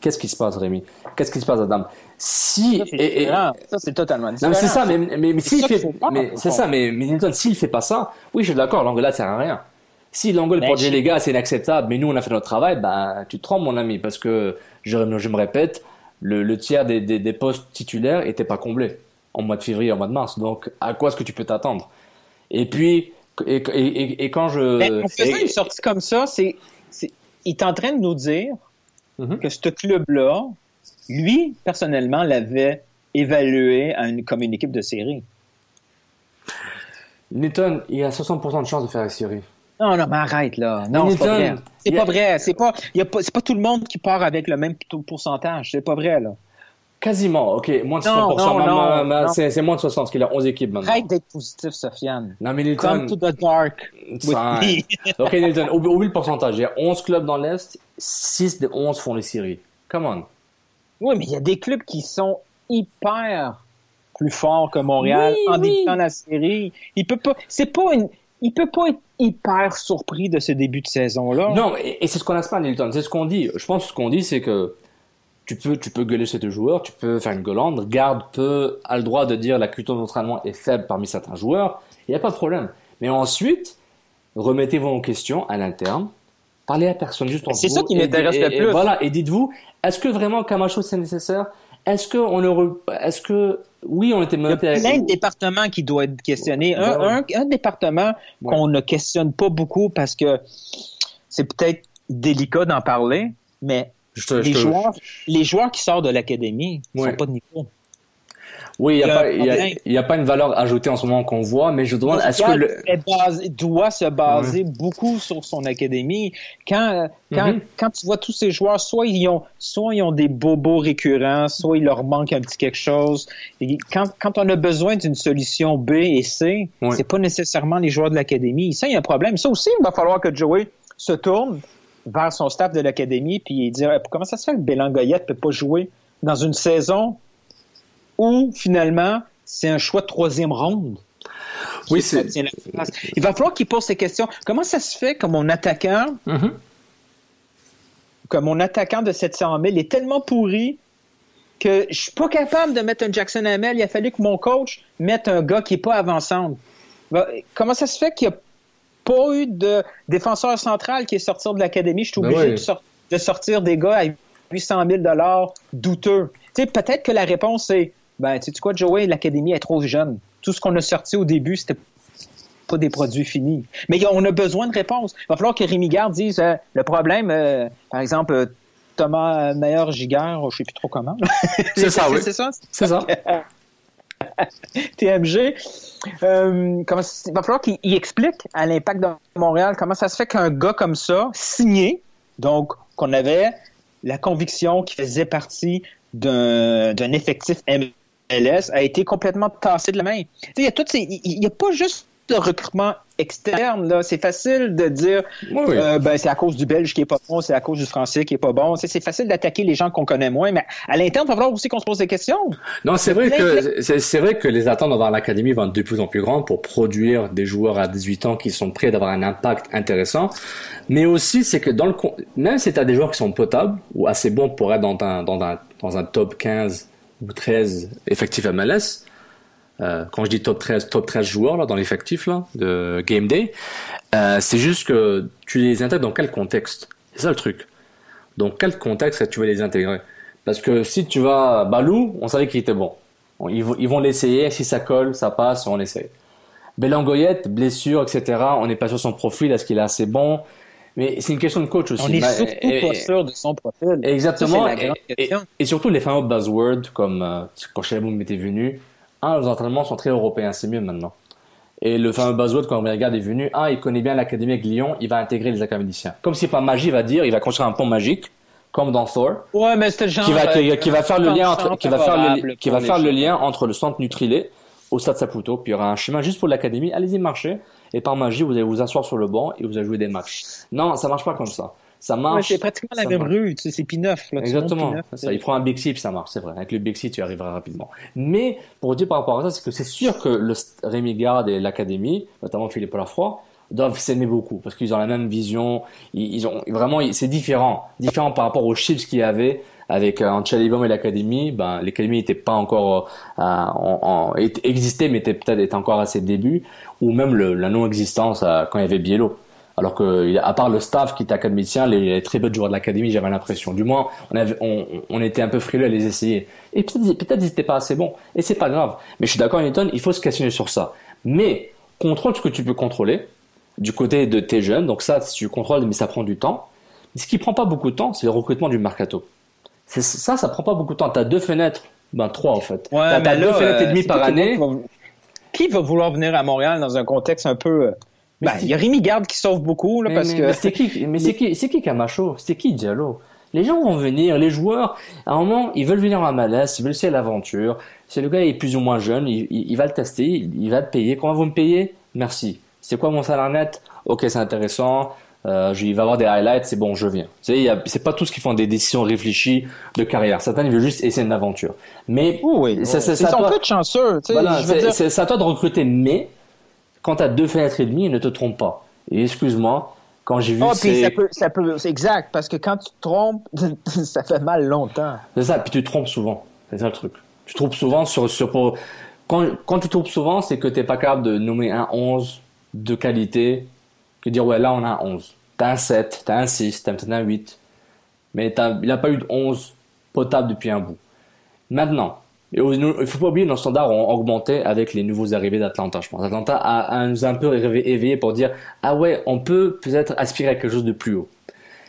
Qu'est-ce qui se passe, Rémi? Qu'est-ce qui se passe, Adam? Si ça, et, ça c'est totalement différent. Non, c'est ça, mais, mais, mais s'il fait, mais c'est ça, mais, mais Newton, s'il fait pas ça, oui, je suis d'accord, l'engueulade sert à rien. Si l'engueule pour dire les gars, c'est inacceptable, mais nous on a fait notre travail, ben tu te trompes, mon ami, parce que je, je me répète, le, le tiers des, des, des, postes titulaires étaient pas comblés en mois de février, en mois de mars. Donc, à quoi est-ce que tu peux t'attendre? Et puis, et, et, et, quand je. Ben, en faisant une sortie comme ça, c'est, il est en train de nous dire mm-hmm. que ce club-là, lui, personnellement, l'avait évalué comme une équipe de série. Newton, il a 60% de chance de faire la série. Non, non, mais arrête, là. Non, c'est pas vrai. C'est pas vrai. C'est pas, pas tout le monde qui part avec le même pourcentage. C'est pas vrai, là. Quasiment, ok. Moins de 60%. C'est moins de 60, parce qu'il a 11 équipes maintenant. Arrête d'être positif, Sofiane. Non, mais Nilton. Come to the dark. ok, Nilton, oublie le pourcentage. Il y a 11 clubs dans l'Est, 6 des 11 font les séries. Come on. Oui, mais il y a des clubs qui sont hyper plus forts que Montréal en débutant la série. Il peut pas, c'est pas une, il peut pas être hyper surpris de ce début de saison-là. Non, et, c'est ce qu'on a pas, Nilton. C'est ce qu'on dit. Je pense que ce qu'on dit, c'est que tu peux, tu peux gueuler sur tes joueurs, tu peux faire une gueulande. Garde peut, a le droit de dire la culture d'entraînement est faible parmi certains joueurs. Il n'y a pas de problème. Mais ensuite, remettez-vous en question à l'interne. Parlez à personne, juste en C'est ça qui m'intéresse le plus. voilà, et dites-vous, est-ce que vraiment Camacho c'est nécessaire? Est-ce que on aurait, est-ce que, oui, on était Il y a plein de départements qui doivent être questionnés. Un, un, département qu'on ne questionne pas beaucoup parce que c'est peut-être délicat d'en parler, mais les, Joueurs, les joueurs qui sortent de l'académie ne sont pas de niveau. Oui, il n'y a, a, pas une valeur ajoutée en ce moment qu'on voit, mais je demande est-ce que le... doit se baser beaucoup sur son académie. Quand, quand, mm-hmm. quand tu vois tous ces joueurs, soit ils ont, soit ils ont des bobos récurrents, soit il leur manque un petit quelque chose. Et quand, quand on a besoin d'une solution B et C, c'est pas nécessairement les joueurs de l'académie. Ça, il y a un problème. Ça aussi, il va falloir que Joey se tourne vers son staff de l'académie puis dire comment ça se fait que Goyette peut pas jouer dans une saison où finalement c'est un choix de troisième ronde. Oui, c'est. Il va falloir qu'il pose ces questions. Comment ça se fait que mon attaquant, mm-hmm. que mon attaquant de 700 000 est tellement pourri que je suis pas capable de mettre un Jackson Hamel? Il a fallu que mon coach mette un gars qui est pas avançant. Comment ça se fait qu'il y a pas eu de défenseur central qui est sorti de l'académie? Je suis ben obligé de, sortir des gars à 800 000 douteux. peut-être que la réponse est, ben, tu sais quoi, Joey, l'académie est trop jeune. Tout ce qu'on a sorti au début, c'était pas des produits finis. Mais on a besoin de réponses. Il va falloir que Rémi Garde dise, euh, le problème, euh, par exemple, euh, Thomas Meyer-Giguère, je sais plus trop comment. *laughs* C'est ça, oui. C'est ça? C'est ça. *laughs* TMG. Comment, il va falloir qu'il explique à l'impact de Montréal comment ça se fait qu'un gars comme ça, signé, donc qu'on avait la conviction qu'il faisait partie d'un effectif MLS, a été complètement tassé de la main. Il n'y a, a pas juste de recrutement externe, là, c'est facile de dire euh, ben, c'est à cause du Belge qui est pas bon, c'est à cause du Français qui est pas bon. C'est facile d'attaquer les gens qu'on connaît moins, mais à l'interne, il va falloir aussi qu'on se pose des questions. Non, c'est vrai que c'est vrai que les attentes envers l'académie vont être de plus en plus grandes pour produire des joueurs à 18 ans qui sont prêts d'avoir un impact intéressant. Mais aussi, c'est que dans le même si tu as des joueurs qui sont potables ou assez bons pour être dans un, dans un, dans un top 15 ou 13 effectif MLS, euh, quand je dis top 13, top 13 joueurs là, dans l'effectif de Game Day, euh, c'est juste que tu les intègres dans quel contexte? C'est ça le truc. Dans quel contexte tu veux les intégrer? Parce que si tu vas à Balou, on savait qu'il était bon. Ils, vont- ils vont l'essayer, si ça colle, ça passe, on essaye. Belangoyette, blessure, etc. On n'est pas sur son profil, est-ce qu'il est assez bon? Mais c'est une question de coach aussi. On est surtout et- pas sûr de son profil. Exactement. Ça, c'est et, surtout les fameux buzzwords comme euh, quand Chaleboum était venu. Un, les entraînements sont très européens, c'est mieux maintenant. Et le fameux buzzword quand regarde est venu, ah, il connaît bien l'académie avec Lyon, il va intégrer les académiciens. Comme si par magie, il va dire, il va construire un pont magique, comme dans Thor, Ouais, mais c'était le genre. qui va, qui, qui va faire le lien entre, qui va faire le, qui va faire le lien entre le centre Nutrilé au stade Saputo, puis il y aura un chemin juste pour l'académie. Allez-y, marchez. Et par magie, vous allez vous asseoir sur le banc et vous allez jouer des matchs. Non, ça marche pas comme ça. Ça Ouais, marche. c'est pratiquement la même rue, tu sais, c'est P9. Là, tu montes Exactement. P9, C'est ça. Il prend un Bixi puis ça marche, c'est vrai. Avec le Bixi, tu arriveras rapidement. Mais pour dire par rapport à ça, c'est que c'est sûr que le Rémi Garde et l'académie, notamment Philippe Lafroy, doivent s'aimer beaucoup parce qu'ils ont la même vision. Ils, ils ont vraiment, c'est différent, différent par rapport aux chips qu'il y avait avec euh, Ancelibum et l'académie. Ben, l'académie n'était pas encore euh, en, mais était peut-être était encore à ses débuts, ou même la non-existence quand il y avait Biello. Alors que, à part le staff qui était académicien, les, très de joueurs de l'académie, j'avais l'impression. Du moins, on était un peu frileux à les essayer. Et peut-être peut-être ils n'étaient pas assez bons. Et c'est pas grave. Mais je suis d'accord, Newton, il faut se questionner sur ça. Mais contrôle ce que tu peux contrôler du côté de tes jeunes. Donc ça, tu contrôles, mais ça prend du temps. Mais ce qui prend pas beaucoup de temps, c'est le recrutement du mercato. C'est ça, ça prend pas beaucoup de temps. T'as deux fenêtres, ben trois en fait. Ouais, t'as mais t'as là, deux fenêtres et demie par qui année. va- Qui va vouloir venir à Montréal dans un contexte un peu. euh, Ben, il y a Rémi Garde qui sauve beaucoup, là, Mais, parce mais- que. mais c'est qui, mais c'est qui, c'est qui Camacho? C'est qui Diallo? Les gens vont venir, les joueurs, à un moment, ils veulent venir en malaise, ils veulent essayer l'aventure. Si le gars est plus ou moins jeune, il, il- il va le tester, il, il va te payer. Comment vous me payez? Merci. C'est quoi mon salaire net? Ok, c'est intéressant. Euh, il va avoir des highlights, c'est bon, je viens. Tu sais, c'est pas tous qui font des décisions réfléchies de carrière. Certains, ils veulent juste essayer une aventure. Mais oui, c'est- c'est- Ils c'est toi- peu de chanceux, voilà, c'est à toi de recruter, mais quand tu as deux fenêtres et demie, ne te trompe pas. Et excuse-moi, quand j'ai vu puis ces- ça peut, ça peut, c'est exact, parce que quand tu te trompes, *laughs* ça fait mal longtemps. C'est ça, puis tu te trompes souvent. C'est ça le truc. Tu te trompes souvent sur, sur pour... quand, quand tu te trompes souvent, c'est que t'es pas capable de nommer un 11 de qualité, que dire ouais là on a un 11. T'as un 7, t'as un 6, t'as peut-être un 8. Mais il n'a pas eu de 11 potable depuis un bout. Maintenant, il faut pas oublier nos standards ont augmenté avec les nouveaux arrivés d'Atlanta, je pense. Atlanta a, nous a un peu éveillé pour dire ah ouais, on peut peut-être aspirer à quelque chose de plus haut.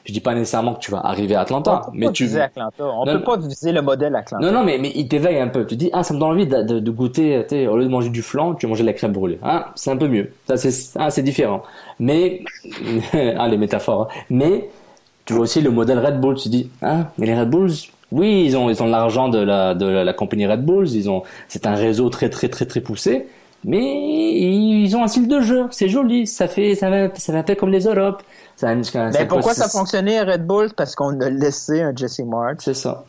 Je dis pas nécessairement que tu vas arriver à Atlanta, on peut mais pas tu Atlanta. On Non, peut pas viser le modèle Atlanta. non, non, mais, mais il t'éveille un peu. Tu dis, ah, ça me donne envie de, de, de goûter, tu au lieu de manger du flan, tu vas manger de la crème brûlée. Ah, c'est un peu mieux. Ça, c'est, ah, c'est différent. Mais, *laughs* ah, les métaphores. hein. Mais, tu vois aussi le modèle Red Bull. Tu dis, ah, mais les Red Bulls, oui, ils ont, ils ont l'argent de la, de la, la compagnie Red Bulls. Ils ont, c'est un réseau très, très, très, très poussé. Mais ils ont un style de jeu. C'est joli. Ça fait, ça va, ça va faire comme les Europes. Ça, Mais pourquoi ça c'est- fonctionnait à Red Bull? Parce qu'on a laissé un Jesse March C'est ça.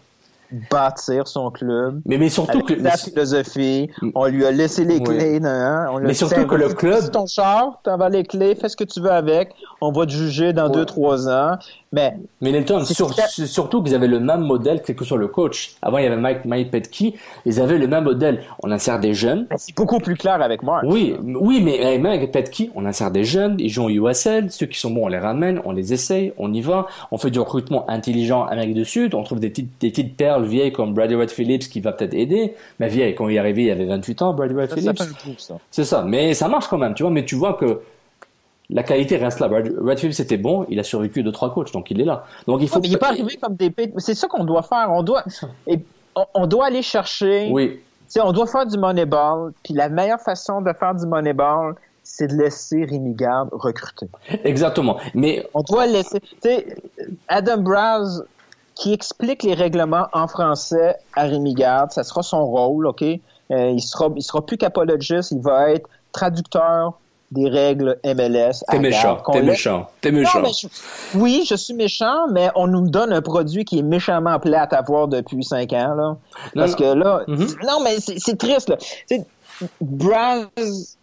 bâtir son club. Mais, mais surtout avec que, sa philosophie. On lui a laissé les Ouais. clés. hein, on Mais surtout que le club- ton char, t'en vas les clés, fais ce que tu veux avec. On va te juger dans deux, trois ans. Mais Mais sur- sur- surtout qu'ils avaient le même modèle quel que soit le coach. Avant, il y avait Mike, Mike Petke. Ils avaient le même modèle. On insère des jeunes. c'est beaucoup plus clair avec March. Oui, oui, mais avec Mike Petke, on insère des jeunes. Ils jouent en USL. Ceux qui sont bons, on les ramène, on les essaye, on y va. On fait du recrutement intelligent en Amérique du Sud. On trouve des petites, des petites perles vieilles comme Brady Red Phillips qui va peut-être aider. Mais vieille, quand il est arrivé, il avait 28 ans, Brady Red Phillips. ça. C'est ça, mais ça marche quand même, tu vois. Mais tu vois que la qualité reste là. Brad Brad Phillips était bon, il a survécu de trois coachs, donc il est là. Donc il faut. Ouais, mais il n'est pas arrivé comme des C'est ça qu'on doit faire. On doit, et on, on doit aller chercher. Oui, Tu sais, on doit faire du moneyball. Puis la meilleure façon de faire du moneyball, c'est de laisser Rémi Garde recruter. exactement. Mais On doit laisser. Tu sais, Adam Braz qui explique les règlements en français à Rémi Garde, ça sera son rôle, ok? Euh, il sera, il sera plus qu'apologiste, il va être traducteur des règles MLS. t'es méchant, t'es méchant, t'es Non, méchant. mais je- oui, je suis méchant, mais on nous donne un produit qui est méchamment plate à voir depuis cinq ans. Là. Parce non. que là, non, mais c'est triste. Là. Braz.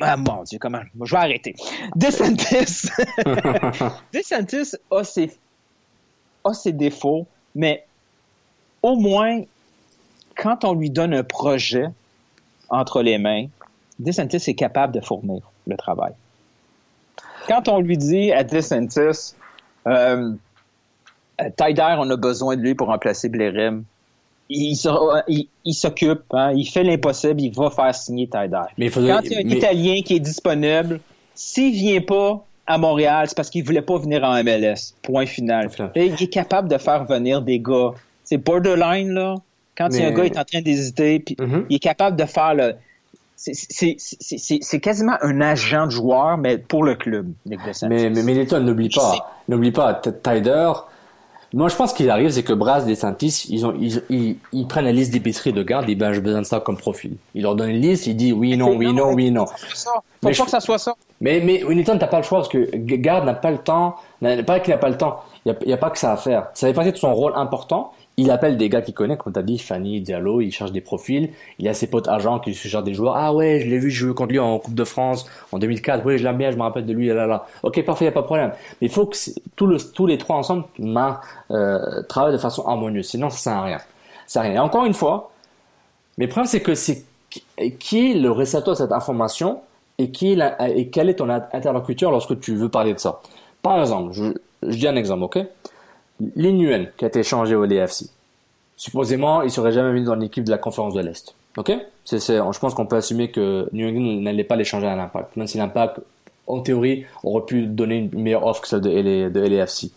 Ah mon Dieu, comment? Je vais arrêter. DeSantis. *laughs* DeSantis a ses, a ses défauts, mais au moins, quand on lui donne un projet entre les mains, DeSantis est capable de fournir le travail. Quand on lui dit à DeSantis, euh, Euh, Tyder, on a besoin de lui pour remplacer Blérem. Il, il, il s'occupe, hein, il fait l'impossible, il va faire signer Tyder. Mais il faudrait- Quand il y a un mais- Italien qui est disponible, s'il vient pas à Montréal, c'est parce qu'il voulait pas venir en MLS. Point final. Et il est capable de faire venir des gars. C'est borderline, là. Quand il y a un gars qui est en train d'hésiter, puis il est capable de faire le. C'est- C'est c'est- c'est- c'est quasiment un agent de joueur, mais pour le club, Nick DeSantis. Mais, mais, n'oublie pas, n'oublie pas, T- Tyder, moi je pense qu'il arrive, c'est que Brass des Santis, ils ont, ils, ils, ils prennent la liste d'épicerie de garde, et ben j'ai besoin de ça comme profil. Il leur donne une liste, il dit oui, non, oui, non, oui, non. Faut pas je- que ça soit ça. Mais, mais Winneton, t'as pas le choix parce que Garde n'a pas le temps, n'a- pas qu'il n'a pas le temps, il n'y a, il y a pas que ça à faire. Ça fait partie de son rôle important. Il appelle des gars qu'il connaît, comme t'as dit, Fanny, Diallo, il cherche des profils. Il a ses potes agents qui lui suggèrent des joueurs. Ah ouais, je l'ai vu jouer contre lui en Coupe de France en 2004. Oui, je l'aime bien, je me rappelle de lui, là, là. Ok, parfait, y a pas de problème. Mais il faut que tous les trois ensemble euh, travaillent de façon harmonieuse. Sinon, ça sert à rien. Ça sert à rien. Et encore une fois, mais le problème, c'est que c'est qui- le récepteur de cette information et, qui est et quel est ton interlocuteur lorsque tu veux parler de ça? Par exemple, je dis un exemple, ok? L'inuen qui a été échangé au LAFC. Supposément, il serait jamais venu dans l'équipe de la conférence de l'Est. Ok? C'est, je pense qu'on peut assumer que New England n'allait pas l'échanger à l'impact. Même si l'impact, en théorie, aurait pu donner une meilleure offre que celle de, LA, LAFC.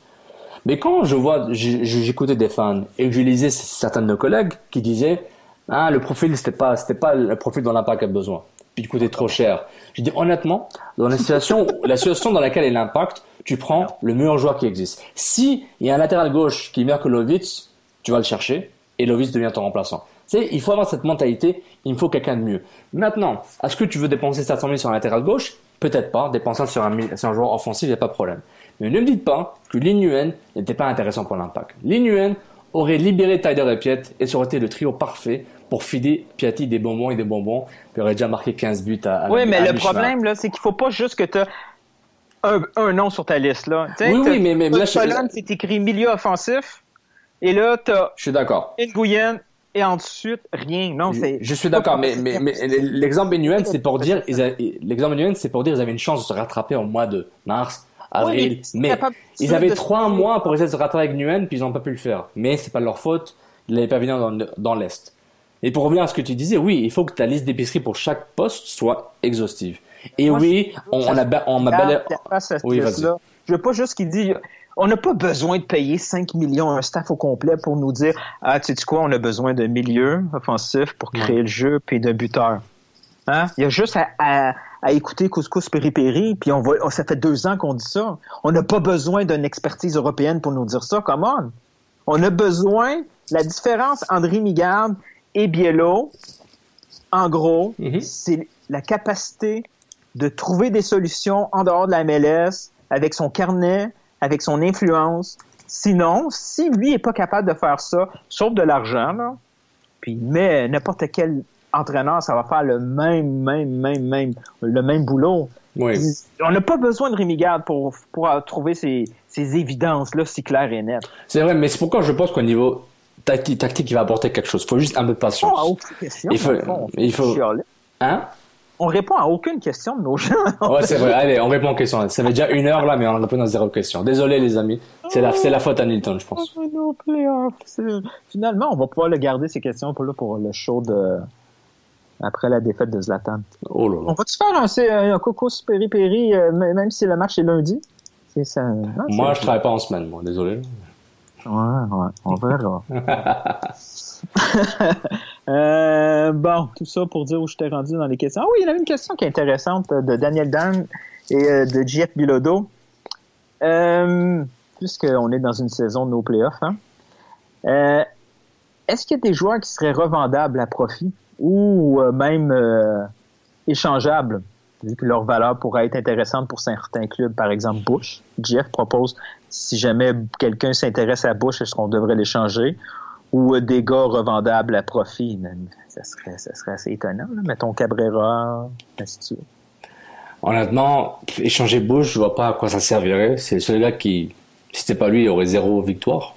Mais quand je vois, j'écoutais des fans et je lisais certains de nos collègues qui disaient, ah, le profil, c'était pas, pas le profil dont l'impact a besoin. Puis il coûtait trop cher. Je dis honnêtement, dans la situation, la situation dans laquelle est l'impact, tu prends le meilleur joueur qui existe. Si il y a un latéral gauche qui est meilleur que Lovitz, tu vas le chercher et Lovitz devient ton remplaçant. Tu sais, il faut avoir cette mentalité, il me faut quelqu'un de mieux. Maintenant, est-ce que tu veux dépenser 700 000 sur un latéral gauche? Peut-être pas. Dépenser sur un, mi- sur un joueur offensif, il n'y a pas de problème. Mais ne me dites pas que Linuen n'était pas intéressant pour l'impact. Linuen aurait libéré Tyler et Piet et ça aurait été le trio parfait pour filer Piatti des bonbons et des bonbons. Il aurait déjà marqué 15 buts à, à Oui, mais à le problème, là, c'est qu'il faut pas juste que tu un, un nom sur ta liste, là. Oui, oui, mais- mais là, Colonne, c'est écrit milieu offensif, et là, t'as Je suis d'accord. Nguyen, et ensuite, rien. Non, c'est... Je suis d'accord, mais, mais, mais l'exemple Benuen, c'est pour dire, l'exemple Benuen, c'est pour dire ils avaient une chance de se rattraper au mois de mars, avril, Oui, mais Ils avaient trois mois pour essayer de se rattraper avec Nguyen, puis ils n'ont pas pu le faire. Mais c'est pas de leur faute, ils n'avaient pas venir dans, dans l'Est. Et pour revenir à ce que tu disais, oui, il faut que ta liste d'épicerie pour chaque poste soit exhaustive. Et Moi, oui, on, on a, on m'a bel- Oui, vas-y. Je veux pas juste qu'il dit... On n'a pas besoin de payer 5 millions à un staff au complet pour nous dire Ah, tu sais quoi, on a besoin d'un milieu offensif pour créer le jeu puis d'un buteur. Hein? Il y a juste à, à- à écouter Couscous Péripéri, puis on va, oh, ça fait deux ans qu'on dit ça. On n'a pas besoin d'une expertise européenne pour nous dire ça. Come on. On a besoin, la différence entre Rémi Garde et Biello, en gros, c'est la capacité de trouver des solutions en dehors de la MLS, avec son carnet, avec son influence. Sinon, si lui est pas capable de faire ça, sauf de l'argent, là, puis il met n'importe quel entraîneur, ça va faire le même, même, même, même, le même boulot. Oui. On n'a pas besoin de Rémi Garde pour, pour trouver ces, ces évidences-là si claires et nettes. C'est vrai, mais c'est pourquoi je pense qu'au niveau tactique, tactique, il va apporter quelque chose. Il faut juste un peu de patience. Oh, question. Il faut, fond. il faut, hein? On répond à aucune question de nos gens. Ouais, c'est vrai. Allez, on répond aux questions. Ça fait déjà une heure là, mais on répond à zéro question. Désolé, les amis. C'est la, c'est la faute à Nilton, je pense. Oh. C'est- Finalement, on va pouvoir le garder ces questions pour, là, pour le show de après la défaite de Zlatan. Oh là On va-tu faire un, un coco péripéri, euh, m- même si le match est lundi? C'est ça. non, Moi, je travaille pas en semaine, moi. Désolé. Ouais, ouais, on verra. *laughs* *laughs* Euh, bon, tout ça pour dire où je t'ai rendu dans les questions. Ah oui, il y avait une question qui est intéressante euh, de Daniel Dan et euh, de Jeff Bilodeau. Euh, Puisqu'on est dans une saison de nos playoffs, hein, euh, est-ce qu'il y a des joueurs qui seraient revendables à profit ou euh, même échangeables, vu que leur valeur pourrait être intéressante pour certains clubs, par exemple Bush? Jeff propose, si jamais quelqu'un s'intéresse à Bush, est-ce qu'on devrait l'échanger? Ou des gars revendables à profit? Ça serait, ça serait assez étonnant. Là. Mettons Cabrera, ainsi de suite. Honnêtement, échanger Bush, je vois pas à quoi ça servirait. C'est le seul gars qui, si c'était pas lui, il aurait zéro victoire.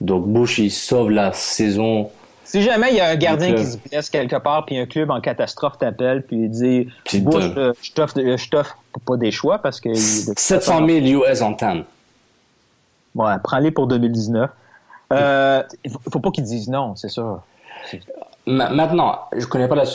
Donc Bush, il sauve la saison. Si jamais il y a un gardien qui se blesse quelque part, puis un club en catastrophe t'appelle, puis il dit Puis Bush, euh, je t'offre je t'offre pas des choix parce que. il- de toute 700 façon- 000 US en TAN. Ouais, prends-les pour 2019. Euh, faut pas qu'ils disent non, c'est ça. Ma- Maintenant, je connais pas la situation